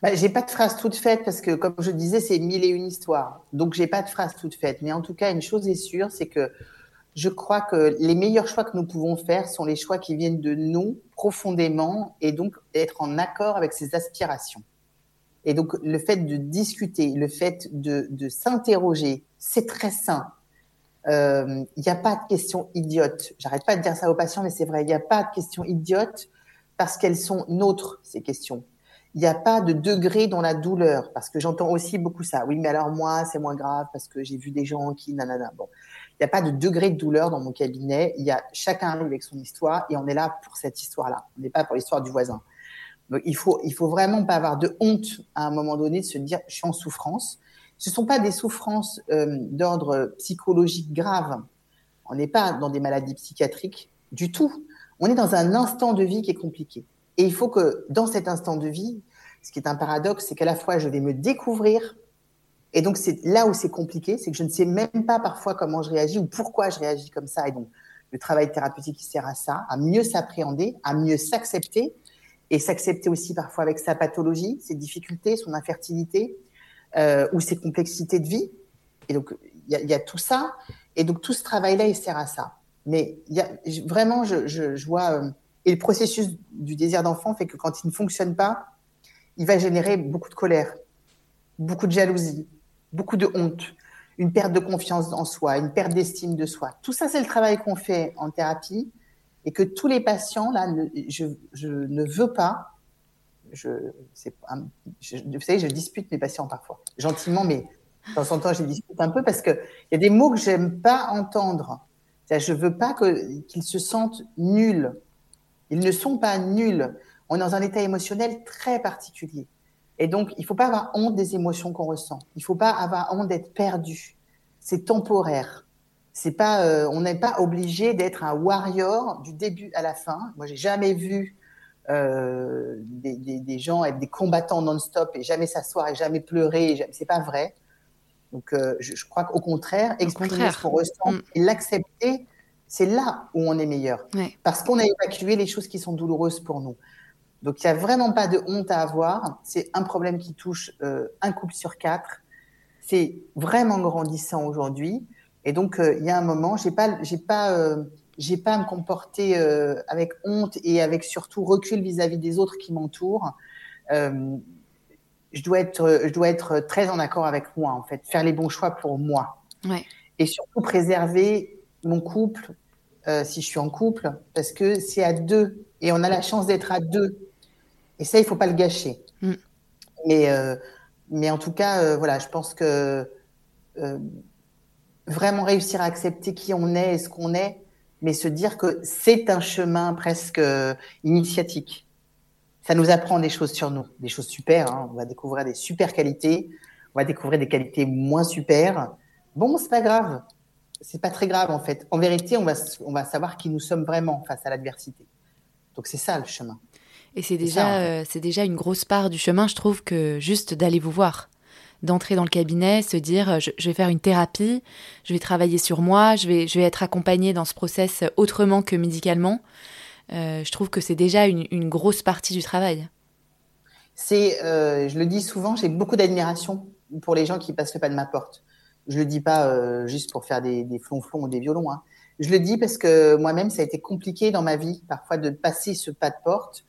Bah, j'ai pas de phrase toute faite parce que, comme je disais, c'est mille et une histoires. Donc, j'ai pas de phrase toute faite. Mais en tout cas, une chose est sûre, c'est que je crois que les meilleurs choix que nous pouvons faire sont les choix qui viennent de nous profondément et donc être en accord avec ses aspirations. Et donc, le fait de discuter, le fait de, s'interroger, c'est très sain il euh, n'y a pas de questions idiotes. J'arrête pas de dire ça aux patients, mais c'est vrai, il n'y a pas de questions idiotes parce qu'elles sont nôtres, ces questions. Il n'y a pas de degré dans la douleur, parce que j'entends aussi beaucoup ça. Oui, mais alors moi, c'est moins grave parce que j'ai vu des gens qui, nanana. Bon, il n'y a pas de degré de douleur dans mon cabinet. Il y a chacun avec son histoire et on est là pour cette histoire-là. On n'est pas pour l'histoire du voisin. Donc, il faut, il faut vraiment pas avoir de honte à un moment donné de se dire, je suis en souffrance ce sont pas des souffrances euh, d'ordre psychologique grave. On n'est pas dans des maladies psychiatriques du tout. On est dans un instant de vie qui est compliqué. Et il faut que dans cet instant de vie, ce qui est un paradoxe, c'est qu'à la fois je vais me découvrir, et donc c'est là où c'est compliqué, c'est que je ne sais même pas parfois comment je réagis ou pourquoi je réagis comme ça. Et donc le travail thérapeutique qui sert à ça, à mieux s'appréhender, à mieux s'accepter, et s'accepter aussi parfois avec sa pathologie, ses difficultés, son infertilité euh, ou ses complexités de vie. Et donc, il y, a, tout ça. Et donc, tout ce travail-là, il sert à ça. Mais vraiment, je, je, je vois. Euh, et le processus du désir d'enfant fait que quand il ne fonctionne pas, il va générer beaucoup de colère, beaucoup de jalousie, beaucoup de honte, une perte de confiance en soi, une perte d'estime de soi. Tout ça, c'est le travail qu'on fait en thérapie et que tous les patients, là, ne, je, ne veux pas. Vous savez, je dispute mes patients parfois, gentiment, mais de temps en temps, je dispute un peu parce qu'il y a des mots que j'aime pas entendre. Je veux pas qu'ils se sentent nuls. Ils ne sont pas nuls. On est dans un état émotionnel très particulier. Et donc, il faut pas avoir honte des émotions qu'on ressent. Il faut pas avoir honte d'être perdu. C'est temporaire. C'est pas, euh, on n'est pas obligé d'être un warrior du début à la fin. Moi, j'ai jamais vu euh, des, des, des, gens être des combattants non-stop et jamais s'asseoir et jamais pleurer. C'est pas vrai. Donc, euh, je, je, crois qu'au contraire, exprimer ce qu'on ressent mm. et l'accepter, c'est là où on est meilleur. Ouais. Parce qu'on a évacué les choses qui sont douloureuses pour nous. Donc, il n'y a vraiment pas de honte à avoir. C'est un problème qui touche euh, un couple sur quatre. C'est vraiment grandissant aujourd'hui. Et donc, euh, il y a un moment, j'ai pas, j'ai pas, euh, j'ai pas à me comporter euh, avec honte et avec surtout recul vis-à-vis -vis des autres qui m'entourent. Je dois être, je dois être très en accord avec moi, en fait, faire les bons choix pour moi. Ouais. Et surtout préserver mon couple, euh, si je suis en couple, parce que c'est à deux et on a la chance d'être à deux. Et ça, il faut pas le gâcher. Mm. Mais, euh, mais en tout cas, euh, voilà, je pense que vraiment réussir à accepter qui on est et ce qu'on est, mais se dire que c'est un chemin presque euh, initiatique. Ça nous apprend des choses sur nous, des choses super. Hein. On va découvrir des super qualités, on va découvrir des qualités moins super. Bon, c'est pas grave, c'est pas très grave en fait. En vérité, on va on va savoir qui nous sommes vraiment face à l'adversité. Donc c'est ça le chemin. Et c'est déjà, ça, en fait. euh, c'est déjà une grosse part du chemin, je trouve, que juste d'aller vous voir, d'entrer dans le cabinet, se dire, je, je, vais faire une thérapie, je vais travailler sur moi, je vais, je vais être accompagnée dans ce process autrement que médicalement. Euh, je trouve que c'est déjà une, une, grosse partie du travail. C'est, euh, je le dis souvent, j'ai beaucoup d'admiration pour les gens qui passent le pas de ma porte. Je le dis pas euh, juste pour faire des, des flonflons ou des violons. Hein. Je le dis parce que moi-même, ça a été compliqué dans ma vie, parfois, de passer ce pas de porte.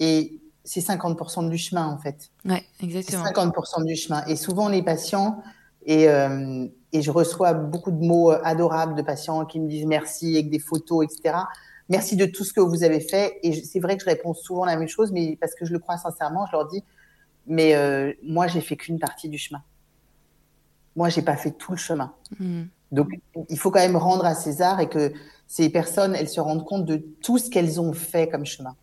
Et c'est 50% du chemin, en fait. Ouais, exactement. C'est 50% du chemin. Et souvent, les patients, et, euh, et je reçois beaucoup de mots adorables de patients qui me disent merci avec des photos, etc. Merci de tout ce que vous avez fait. Et c'est vrai que je réponds souvent la même chose, mais parce que je le crois sincèrement, je leur dis, mais euh, moi, j'ai fait qu'une partie du chemin. Moi, j'ai pas fait tout le chemin. Mmh. Donc, il faut quand même rendre à César et que ces personnes, elles se rendent compte de tout ce qu'elles ont fait comme chemin.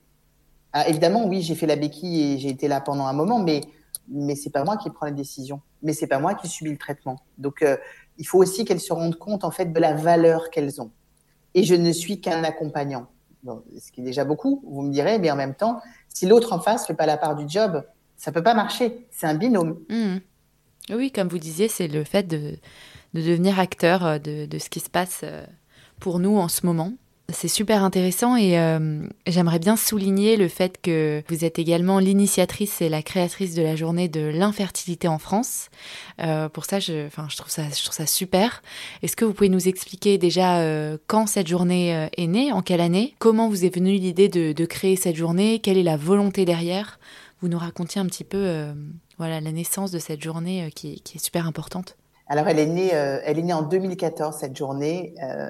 Ah, évidemment, oui, j'ai fait la béquille et j'ai été là pendant un moment, mais mais c'est pas moi qui prends les décisions, mais c'est pas moi qui subis le traitement. Donc, euh, il faut aussi qu'elles se rendent compte en fait de la valeur qu'elles ont. Et je ne suis qu'un accompagnant, ce qui est déjà beaucoup. Vous me direz, mais en même temps, si l'autre en face fait pas la part du job, ça peut pas marcher. C'est un binôme. Mmh. Oui, comme vous disiez, c'est le fait de, de devenir acteur euh, de, de, ce qui se passe euh, pour nous en ce moment. C'est super intéressant et euh, j'aimerais bien souligner le fait que vous êtes également l'initiatrice et la créatrice de la journée de l'infertilité en France. Euh, pour ça, je, enfin, je trouve ça, super. Est-ce que vous pouvez nous expliquer déjà euh, quand cette journée est née, en quelle année, comment vous est venue l'idée de, créer cette journée, quelle est la volonté derrière? Vous nous racontiez un petit peu, voilà, la naissance de cette journée qui est super importante. Alors, elle est née, euh, elle est née en 2014 cette journée, euh,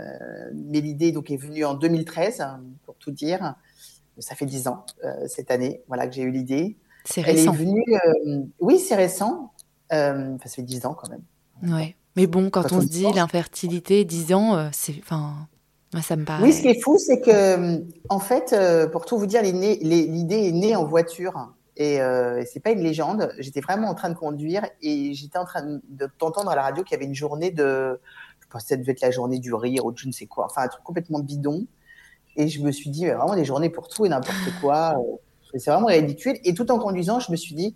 mais l'idée donc est venue en 2013, pour tout dire. Ça fait dix ans euh, cette année, voilà que j'ai eu l'idée. C'est récent. Elle est venue, oui, c'est récent. Enfin, ça fait dix ans quand même. Ouais, mais bon, quand, quand on, on se dit l'infertilité, dix ans, c'est, enfin, moi ça me paraît. Oui, ce qui est fou, c'est que, en fait, pour tout vous dire, l'idée est née en voiture. Et, euh, c'est pas une légende. J'étais vraiment en train de conduire et j'étais en train de t'entendre à la radio qu'il y avait une journée de, je pensais que ça devait être la journée du rire ou de je ne sais quoi, enfin un truc complètement bidon. Et je me suis dit, vraiment des journées pour tout et n'importe quoi. C'est vraiment ridicule. Et tout en conduisant, je me suis dit,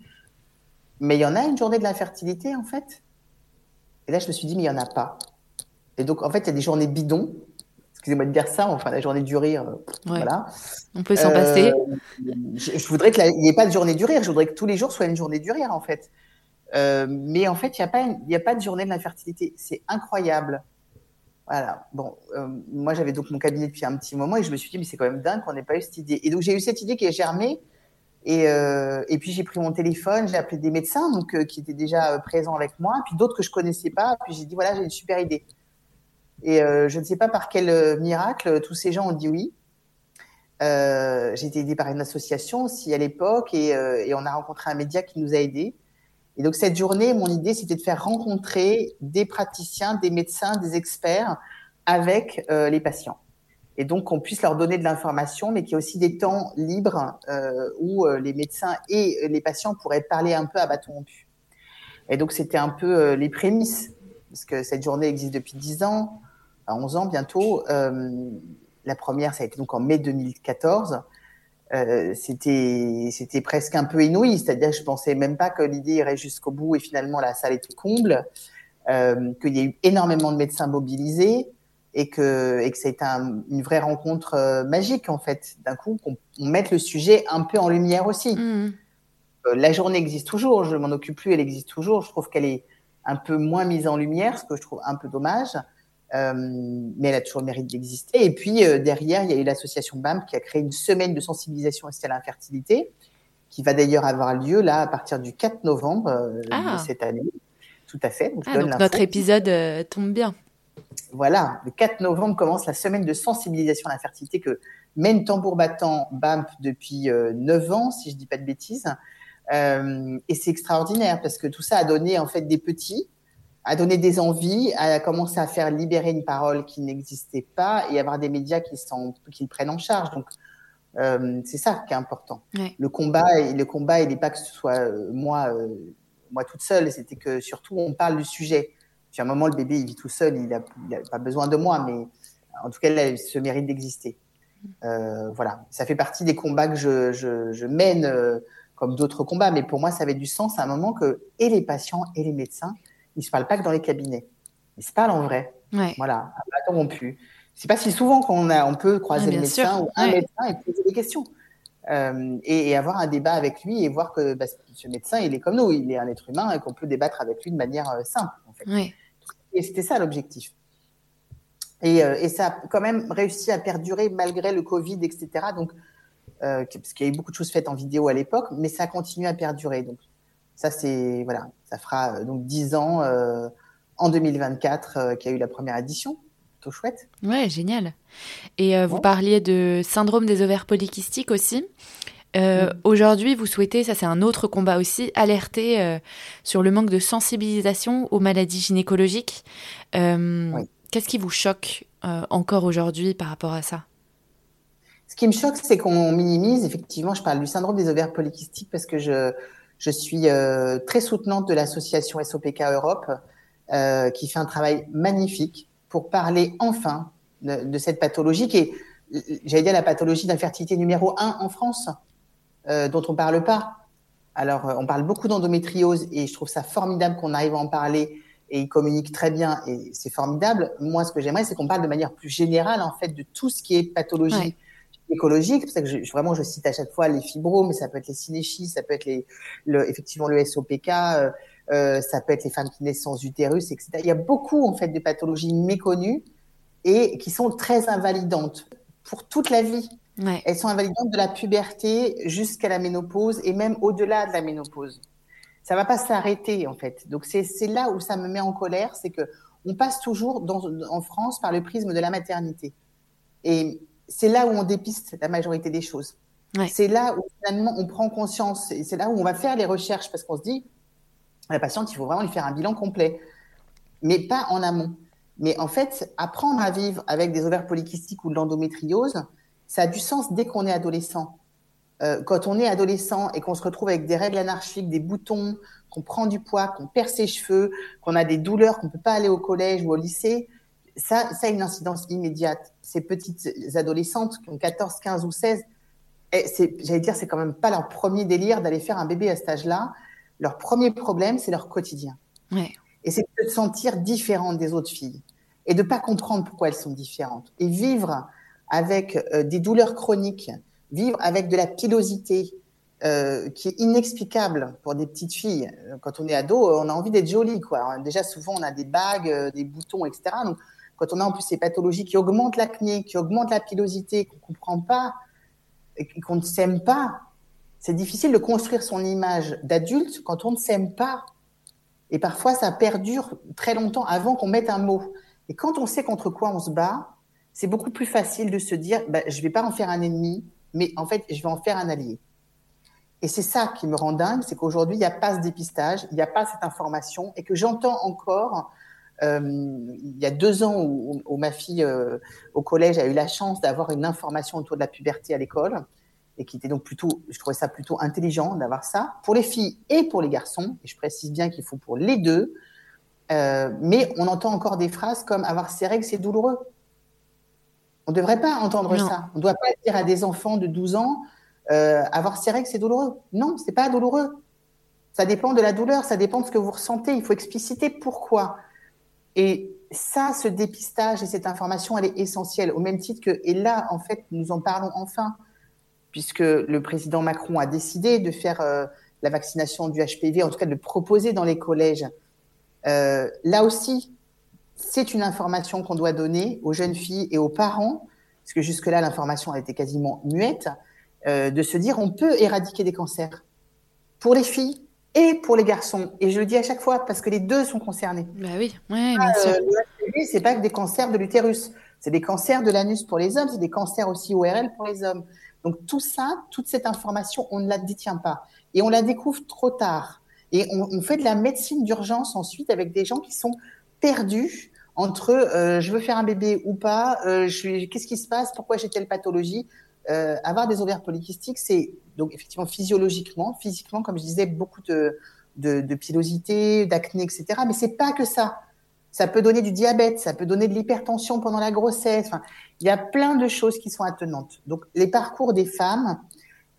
mais il y en a une journée de l'infertilité en fait? Et là, je me suis dit, mais il y en a pas. Et donc, en fait, il y a des journées bidons, excusez-moi de dire ça, enfin la journée du rire, voilà. On peut s'en passer. Je, voudrais qu'il n'y ait pas de journée du rire, je voudrais que tous les jours soient une journée du rire en fait. mais en fait, il n'y a, pas a pas de journée de l'infertilité. C'est incroyable. Voilà. Bon, moi j'avais donc mon cabinet depuis un petit moment et je me suis dit, mais c'est quand même dingue qu'on n'ait pas eu cette idée. Et donc j'ai eu cette idée qui est germée et, euh, et puis j'ai pris mon téléphone, j'ai appelé des médecins donc euh, qui étaient déjà euh, présents avec moi, puis d'autres que je connaissais pas. Puis j'ai dit voilà j'ai une super idée. Et euh, je ne sais pas par quel euh, miracle tous ces gens ont dit oui. j'ai été aidée par une association aussi à l'époque et, on a rencontré un média qui nous a aidés. Et donc cette journée, mon idée c'était de faire rencontrer des praticiens, des médecins, des experts avec les patients et donc qu'on puisse leur donner de l'information, mais qu'il y ait aussi des temps libres euh, où euh, les médecins et les patients pourraient parler un peu à bâton rompu. Et donc c'était un peu euh, les prémices, parce que cette journée existe depuis 10 ans, à 11 ans bientôt. Euh, la première, ça a été donc en mai 2014. Euh, c'était c'était presque un peu inouï, c'est-à-dire je pensais même pas que l'idée irait jusqu'au bout et finalement la salle était comble, qu'il y a eu énormément de médecins mobilisés, et que, et que ça a été une vraie rencontre euh, magique en fait. D'un coup, qu'on mette le sujet un peu en lumière aussi. Mmh. Euh, la journée existe toujours, je m'en occupe plus, elle existe toujours. Je trouve qu'elle est un peu moins mise en lumière, ce que je trouve un peu dommage. Euh, mais elle a toujours le mérite d'exister. Et puis euh, derrière, il y a eu l'association BAM qui a créé une semaine de sensibilisation à l'infertilité, qui va d'ailleurs avoir lieu là à partir du 4 novembre ah. de cette année. Tout à fait. Donc, ah, donc notre épisode tombe bien voilà, le 4 novembre commence la semaine de sensibilisation à l'infertilité que mène tambour battant BAMP depuis euh, 9 ans, si je dis pas de bêtises. Euh, et c'est extraordinaire parce que tout ça a donné en fait des petits, a donné des envies, a commencé à faire libérer une parole qui n'existait pas et avoir des médias qui, sont, qui le prennent en charge. Donc euh, c'est ça qui est important. Ouais. Le combat, le combat, il n'est pas que ce soit euh, moi, euh, moi toute seule, c'était que surtout on parle du sujet. Puis à un moment, le bébé, il vit tout seul, il n'a pas besoin de moi, mais en tout cas, il se mérite d'exister. Voilà, ça fait partie des combats que je, je, je mène, comme d'autres combats, mais pour moi, ça avait du sens à un moment que et les patients et les médecins, ils se parlent pas que dans les cabinets, ils se parlent en vrai. Ouais. Voilà, non plus. C'est pas si souvent qu'on a, on peut croiser le médecin sûr. ou un ouais. médecin et poser des questions. Euh, et, et, avoir un débat avec lui et voir que bah, ce médecin, il est comme nous, il est un être humain et qu'on peut débattre avec lui de manière euh, simple. En fait. Ouais. Et c'était ça l'objectif. Et, euh, et, ça a quand même réussi à perdurer malgré le Covid, etc. Donc, parce qu'il y a eu beaucoup de choses faites en vidéo à l'époque, mais ça continue à perdurer. Donc, ça c'est voilà, ça fera euh, donc dix ans euh, en 2024 euh, qu'il y a eu la première édition. Plutôt chouette. Ouais, génial. Et vous parliez de syndrome des ovaires polykystiques aussi. Euh, mmh. Aujourd'hui, vous souhaitez, ça c'est un autre combat aussi, alerter euh, sur le manque de sensibilisation aux maladies gynécologiques. Euh, oui. Qu'est-ce qui vous choque encore aujourd'hui par rapport à ça? Ce qui me choque, c'est qu'on minimise, effectivement, je parle du syndrome des ovaires polykystiques parce que je, je suis très soutenante de l'association SOPK Europe qui fait un travail magnifique pour parler enfin de, cette pathologie qui est, j'allais dire, la pathologie d'infertilité numéro un en France euh, dont on parle pas. Alors, euh, on parle beaucoup d'endométriose et je trouve ça formidable qu'on arrive à en parler et ils communiquent très bien et c'est formidable. Moi, ce que j'aimerais, c'est qu'on parle de manière plus générale, en fait, de tout ce qui est pathologie. Écologique. C'est que je, vraiment, je cite à chaque fois les fibros, mais ça peut être les synéchies, ça peut être les, le, effectivement le SOPK, euh, euh, ça peut être les femmes qui naissent sans utérus, etc. Il y a beaucoup, en fait, de pathologies méconnues et qui sont très invalidantes pour toute la vie. Ouais. Elles sont invalidantes de la puberté jusqu'à la ménopause et même au-delà de la ménopause. Ça va pas s'arrêter en fait. Donc c'est là où ça me met en colère, c'est que on passe toujours dans, en France par le prisme de la maternité. Et c'est là où on dépiste la majorité des choses. Ouais. C'est là où finalement on prend conscience et c'est là où on va faire les recherches parce qu'on se dit la patiente, il faut vraiment lui faire un bilan complet, mais pas en amont. Mais en fait, apprendre à vivre avec des ovaires polykystiques ou de l'endométriose, ça a du sens dès qu'on est adolescent. Euh, quand on est adolescent et qu'on se retrouve avec des règles anarchiques, des boutons, qu'on prend du poids, qu'on perd ses cheveux, qu'on a des douleurs, qu'on peut pas aller au collège ou au lycée, ça, ça a une incidence immédiate. Ces petites adolescentes qui ont 14, 15 ou 16, j'allais dire, c'est quand même pas leur premier délire d'aller faire un bébé à cet âge-là. Leur premier problème, c'est leur quotidien. Ouais. Et c'est de se sentir différente des autres filles. et de pas comprendre pourquoi elles sont différentes. Et vivre avec euh, des douleurs chroniques, vivre avec de la pilosité euh, qui est inexplicable pour des petites filles. Quand on est ado, on a envie d'être jolie, quoi. Déjà, souvent, on a des bagues, euh, des boutons, etc. Donc, quand on a en plus ces pathologies qui augmentent l'acné, qui augmentent la pilosité, qu'on comprend pas, qu'on ne s'aime pas, c'est difficile de construire son image d'adulte quand on ne s'aime pas. Et parfois, ça perdure très longtemps avant qu'on mette un mot. Et quand on sait contre quoi on se bat, c'est beaucoup plus facile de se dire, bah, je vais pas en faire un ennemi, mais en fait, je vais en faire un allié. Et c'est ça qui me rend dingue, c'est qu'aujourd'hui, il n'y a pas ce dépistage, il n'y a pas cette information, et que j'entends encore, il y a deux ans où, ma fille euh, au collège a eu la chance d'avoir une information autour de la puberté à l'école, et qui était donc plutôt, je trouvais ça plutôt intelligent d'avoir ça, pour les filles et pour les garçons, et je précise bien qu'il faut pour les deux, euh, mais on entend encore des phrases comme avoir ses règles, c'est douloureux. On ne devrait pas entendre ça. On ne doit pas dire à des enfants de 12 ans euh, avoir ses règles, c'est douloureux. Non, c'est pas douloureux. Ça dépend de la douleur, ça dépend de ce que vous ressentez. Il faut expliciter pourquoi. Et ça, ce dépistage et cette information, elle est essentielle. Au même titre que, et là, en fait, nous en parlons enfin, puisque le président Macron a décidé de faire euh, la vaccination du HPV, en tout cas de le proposer dans les collèges. Euh, là aussi, c'est une information qu'on doit donner aux jeunes filles et aux parents, parce que jusque-là, l'information a été quasiment muette, euh, de se dire on peut éradiquer des cancers pour les filles et pour les garçons. Et je le dis à chaque fois parce que les deux sont concernés. Bah oui, ouais, bien sûr. Euh, c'est pas que des cancers de l'utérus, c'est des cancers de l'anus pour les hommes, c'est des cancers aussi ORL pour les hommes. Donc tout ça, toute cette information, on ne la détient pas et on la découvre trop tard. Et on, on fait de la médecine d'urgence ensuite avec des gens qui sont perdus entre euh, je veux faire un bébé ou pas, euh, qu'est-ce qui se passe, pourquoi j'ai telle pathologie? Euh, avoir des ovaires polykystiques, c'est donc effectivement physiologiquement, physiquement, comme je disais, beaucoup de, de, de pilosité, d'acné, etc. Mais c'est pas que ça. Ça peut donner du diabète, ça peut donner de l'hypertension pendant la grossesse. Enfin, il y a plein de choses qui sont attenantes. Donc, les parcours des femmes,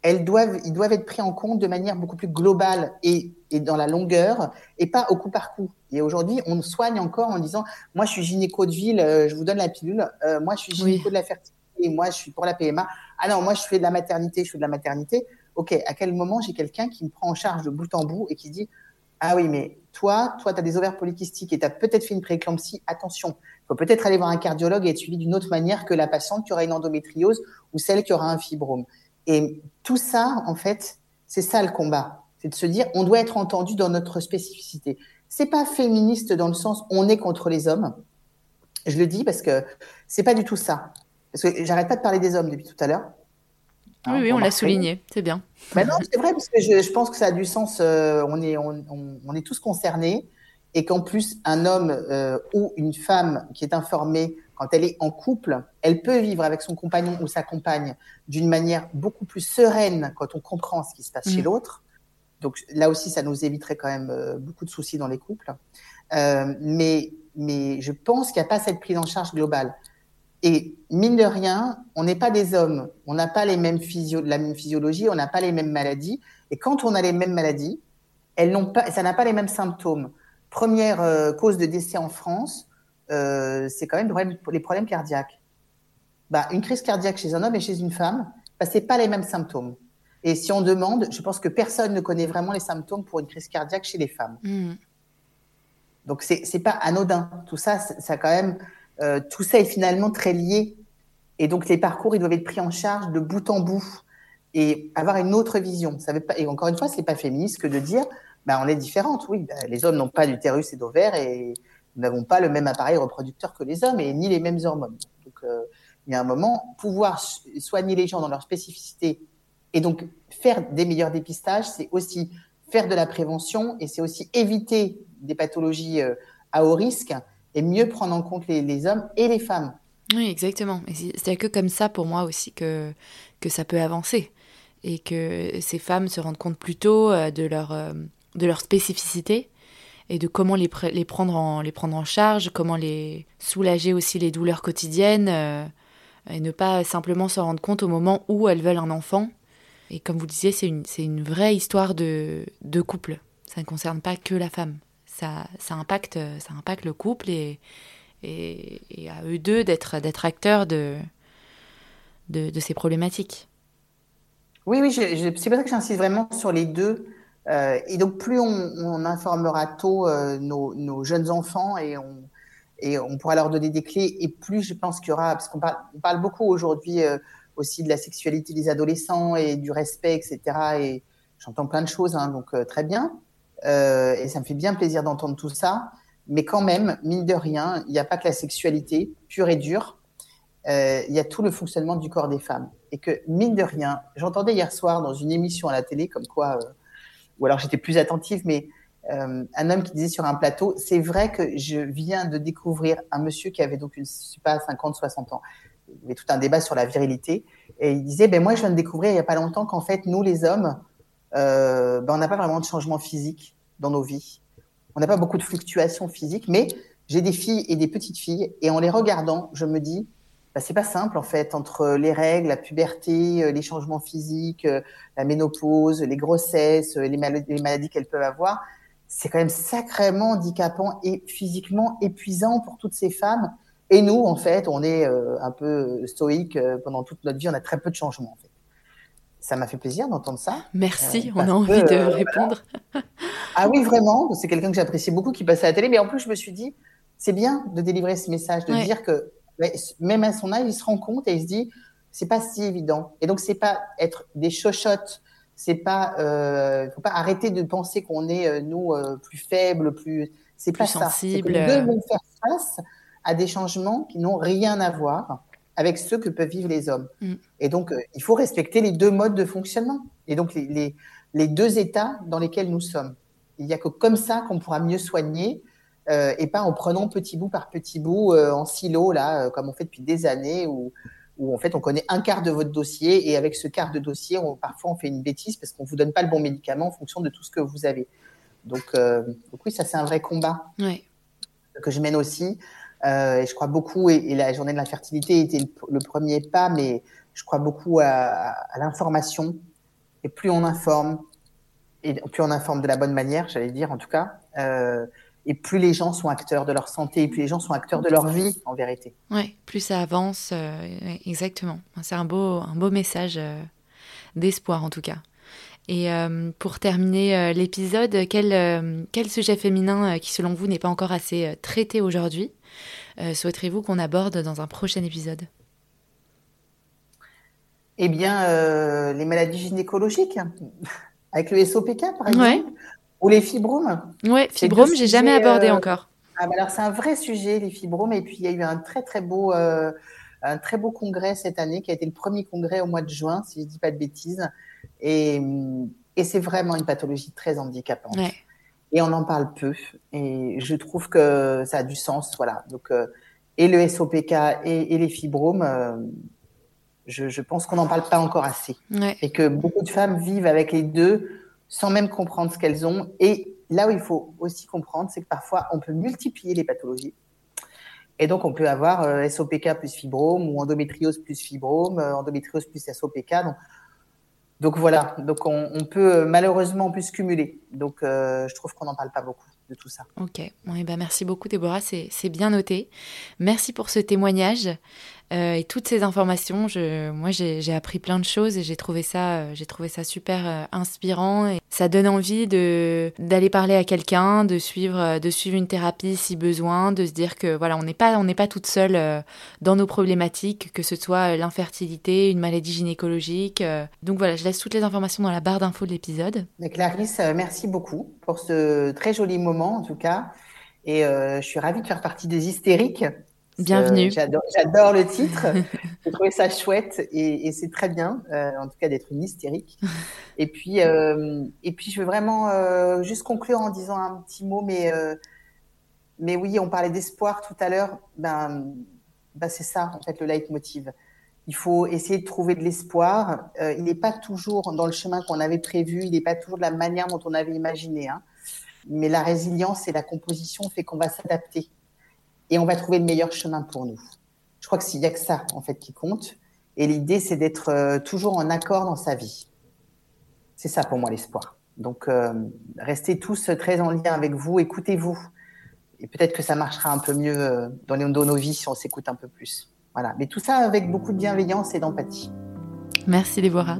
elles doivent, ils doivent être pris en compte de manière beaucoup plus globale et, et dans la longueur et pas au coup par coup. Et aujourd'hui, on soigne encore en disant, moi, je suis gynéco de ville, euh, je vous donne la pilule. Euh, moi, je suis gynéco de la fertilité, moi, je suis pour la PMA. Ah non, moi, je fais de la maternité, je fais de la maternité. Ok, à quel moment j'ai quelqu'un qui me prend en charge de bout en bout et qui dit, ah oui, mais toi, toi, tu as des ovaires polykystiques et tu as peut-être fait une prééclampsie, attention, il faut peut-être aller voir un cardiologue et être suivi d'une autre manière que la patiente qui aura une endométriose ou celle qui aura un fibrome. Et tout ça, en fait, c'est ça le combat. C'est de se dire, on doit être entendu dans notre spécificité. C'est pas féministe dans le sens on est contre les hommes. Je le dis parce que c'est pas du tout ça. Parce que j'arrête pas de parler des hommes depuis tout à l'heure. oui, oui, on l'a souligné, c'est bien. Mais non, c'est vrai parce que je, je, pense que ça a du sens. Euh, on est, on, on, on, est tous concernés et qu'en plus un homme euh, ou une femme qui est informée quand elle est en couple, elle peut vivre avec son compagnon ou sa compagne d'une manière beaucoup plus sereine quand on comprend ce qui se passe chez mm. l'autre. Donc là aussi, ça nous éviterait quand même euh, beaucoup de soucis dans les couples. Mais, mais je pense qu'il n'y a pas cette prise en charge globale. Et mine de rien, on n'est pas des hommes, on n'a pas les mêmes physio la même physiologie, on n'a pas les mêmes maladies. Et quand on a les mêmes maladies, elles n'ont pas, ça n'a pas les mêmes symptômes. Première euh, cause de décès en France, euh, c'est quand même les problèmes cardiaques. Bah, une crise cardiaque chez un homme et chez une femme, bah, c'est pas les mêmes symptômes. Et si on demande, je pense que personne ne connaît vraiment les symptômes pour une crise cardiaque chez les femmes. Mm. Donc c'est c'est pas anodin. Tout ça, ça quand même, euh, tout ça est finalement très lié. Et donc les parcours, ils doivent être pris en charge de bout en bout et avoir une autre vision. Pas, et encore une fois, c'est pas féministe que de dire, bah, on est différentes. Oui, bah, les hommes n'ont pas d'utérus et d'ovaires et nous n'avons pas le même appareil reproducteur que les hommes et ni les mêmes hormones. Donc, euh, il y a un moment, pouvoir soigner les gens dans leur spécificité et donc faire des meilleurs dépistages, c'est aussi faire de la prévention et c'est aussi éviter des pathologies euh, à haut risque et mieux prendre en compte les, hommes et les femmes. Oui, exactement. C'est que comme ça, pour moi aussi, que, que ça peut avancer. Et que ces femmes se rendent compte plutôt euh, de leur, de leur spécificité et de comment les, prendre en, les prendre en charge, comment les soulager aussi les douleurs quotidiennes euh, et ne pas simplement se rendre compte au moment où elles veulent un enfant. Et comme vous disiez, c'est une, une vraie histoire de, de couple. Ça ne concerne pas que la femme. Ça, impacte, ça impacte le couple et, à eux deux d'être d'être acteurs de, de, ces problématiques. Oui, oui, c'est pour ça que j'insiste vraiment sur les deux. Euh, et donc, plus on, informera tôt euh, nos, jeunes enfants et on, et on pourra leur donner des clés, et plus je pense qu'il y aura, parce qu'on parle, on parle beaucoup aujourd'hui euh, aussi de la sexualité des adolescents et du respect, etc. Et j'entends plein de choses, hein, donc très bien. Et ça me fait bien plaisir d'entendre tout ça. Mais quand même, mine de rien, il n'y a pas que la sexualité pure et dure. Euh, il y a tout le fonctionnement du corps des femmes. Et que, mine de rien, j'entendais hier soir dans une émission à la télé, comme quoi, euh, ou alors j'étais plus attentive, mais euh, un homme qui disait sur un plateau, c'est vrai que je viens de découvrir un monsieur qui avait donc, une, je sais pas, 50, 60 ans. Il y avait tout un débat sur la virilité. Et il disait, ben moi, je viens de découvrir il n'y a pas longtemps qu'en fait, nous, les hommes, euh, ben, on n'a pas vraiment de changement physique dans nos vies. On n'a pas beaucoup de fluctuations physiques, mais j'ai des filles et des petites filles, et en les regardant, je me dis, bah, c'est pas simple en fait entre les règles, la puberté, euh, les changements physiques, euh, la ménopause, les grossesses, les les maladies qu'elles peuvent avoir. C'est quand même sacrément handicapant et physiquement épuisant pour toutes ces femmes. Et nous, en fait, on est un peu stoïque pendant toute notre vie. On a très peu de changements. En fait. Ça m'a fait plaisir d'entendre ça. Merci, on a envie de répondre. Ah oui, vraiment. C'est quelqu'un que j'apprécie beaucoup qui passait à la télé. Mais en plus, je me suis dit, c'est bien de délivrer ce message, de dire que même à son âge, il se rend compte et il se dit, c'est pas si évident. Et donc, c'est pas être des chochottes. C'est pas, euh, faut pas arrêter de penser qu'on est euh, nous euh, plus faibles, plus. C'est pas ça. sensible. Deux vont faire face à des changements qui n'ont rien à voir avec ceux que peuvent vivre les hommes. Mm. Et donc, euh, il faut respecter les deux modes de fonctionnement. Et donc, les, les, les deux états dans lesquels nous sommes. Il n'y a que comme ça qu'on pourra mieux soigner euh, et pas en prenant petit bout par petit bout euh, en silo, là, comme on fait depuis des années, où, où en fait on connaît un quart de votre dossier et avec ce quart de dossier, on, parfois on fait une bêtise parce qu'on vous donne pas le bon médicament en fonction de tout ce que vous avez. Donc, donc oui, ça c'est un vrai combat oui. que je mène aussi. Euh, et je crois beaucoup, et, la journée de la fertilité était le, premier pas, mais je crois beaucoup à, l'information. Et plus on informe, et plus on informe de la bonne manière, j'allais dire en tout cas, euh, et plus les gens sont acteurs de leur santé, et plus les gens sont acteurs de leur vie, en vérité. Oui, plus ça avance, euh, exactement. C'est un beau, un beau message d'espoir, en tout cas. Et euh, pour terminer euh, l'épisode, quel, euh, quel sujet féminin qui, selon vous, n'est pas encore assez traité aujourd'hui souhaiterez-vous qu'on aborde dans un prochain épisode? Eh bien, les maladies gynécologiques, [LAUGHS] avec le SOPK, par exemple. Ouais. Ou les fibromes Oui, fibromes, j'ai jamais abordé encore. Ah, bah alors c'est un vrai sujet, les fibromes. Et puis il y a eu un très très beau, un très beau congrès cette année qui a été le premier congrès au mois de juin, si je dis pas de bêtises. Et, et c'est vraiment une pathologie très handicapante. Ouais. Et on en parle peu. Et je trouve que ça a du sens, voilà. Donc euh, et le SOPK et, et les fibromes. euh, je, je pense qu'on n'en parle pas encore assez. Ouais. Et que beaucoup de femmes vivent avec les deux sans même comprendre ce qu'elles ont. Et là où il faut aussi comprendre, c'est que parfois, on peut multiplier les pathologies. Et donc, on peut avoir euh, SOPK plus fibrome ou endométriose plus fibrome, endométriose plus SOPK. Donc, donc voilà, donc on, peut euh, malheureusement plus cumuler. Donc, euh, je trouve qu'on n'en parle pas beaucoup de tout ça. Ok, bon, eh ben, merci beaucoup Déborah, c'est bien noté. Merci pour ce témoignage euh, et toutes ces informations. Moi, j'ai appris plein de choses et j'ai trouvé ça, euh, trouvé ça super euh, inspirant et ça donne envie d'aller parler à quelqu'un, de suivre, de suivre une thérapie si besoin, de se dire que voilà, on n'est pas, on n'est pas toute seule dans nos problématiques, que ce soit l'infertilité, une maladie gynécologique. Donc voilà, je laisse toutes les informations dans la barre d'infos de l'épisode. Clarisse, merci beaucoup pour ce très joli moment en tout cas. Et je suis ravie de faire partie des hystériques. Bienvenue. Euh, J'adore le titre. [LAUGHS] J'ai trouvé ça chouette et, et c'est très bien, euh, en tout cas, d'être une hystérique. [LAUGHS] Et puis, euh, et puis, je veux vraiment euh, juste conclure en disant un petit mot, mais, mais oui, on parlait d'espoir tout à l'heure. Ben, ben c'est ça, en fait, le leitmotiv. Il faut essayer de trouver de l'espoir. Il n'est pas toujours dans le chemin qu'on avait prévu. Il n'est pas toujours de la manière dont on avait imaginé. Hein. Mais la résilience et la composition fait qu'on va s'adapter et on va trouver le meilleur chemin pour nous. Je crois que s'il y a que ça en fait qui compte. Et l'idée, c'est d'être euh, toujours en accord dans sa vie. C'est ça pour moi l'espoir. Donc, euh, restez tous très en lien avec vous, écoutez-vous. et peut-être que ça marchera un peu mieux euh, dans, dans nos vies si on s'écoute un peu plus. Voilà. Mais tout ça avec beaucoup de bienveillance et d'empathie. Merci Déborah.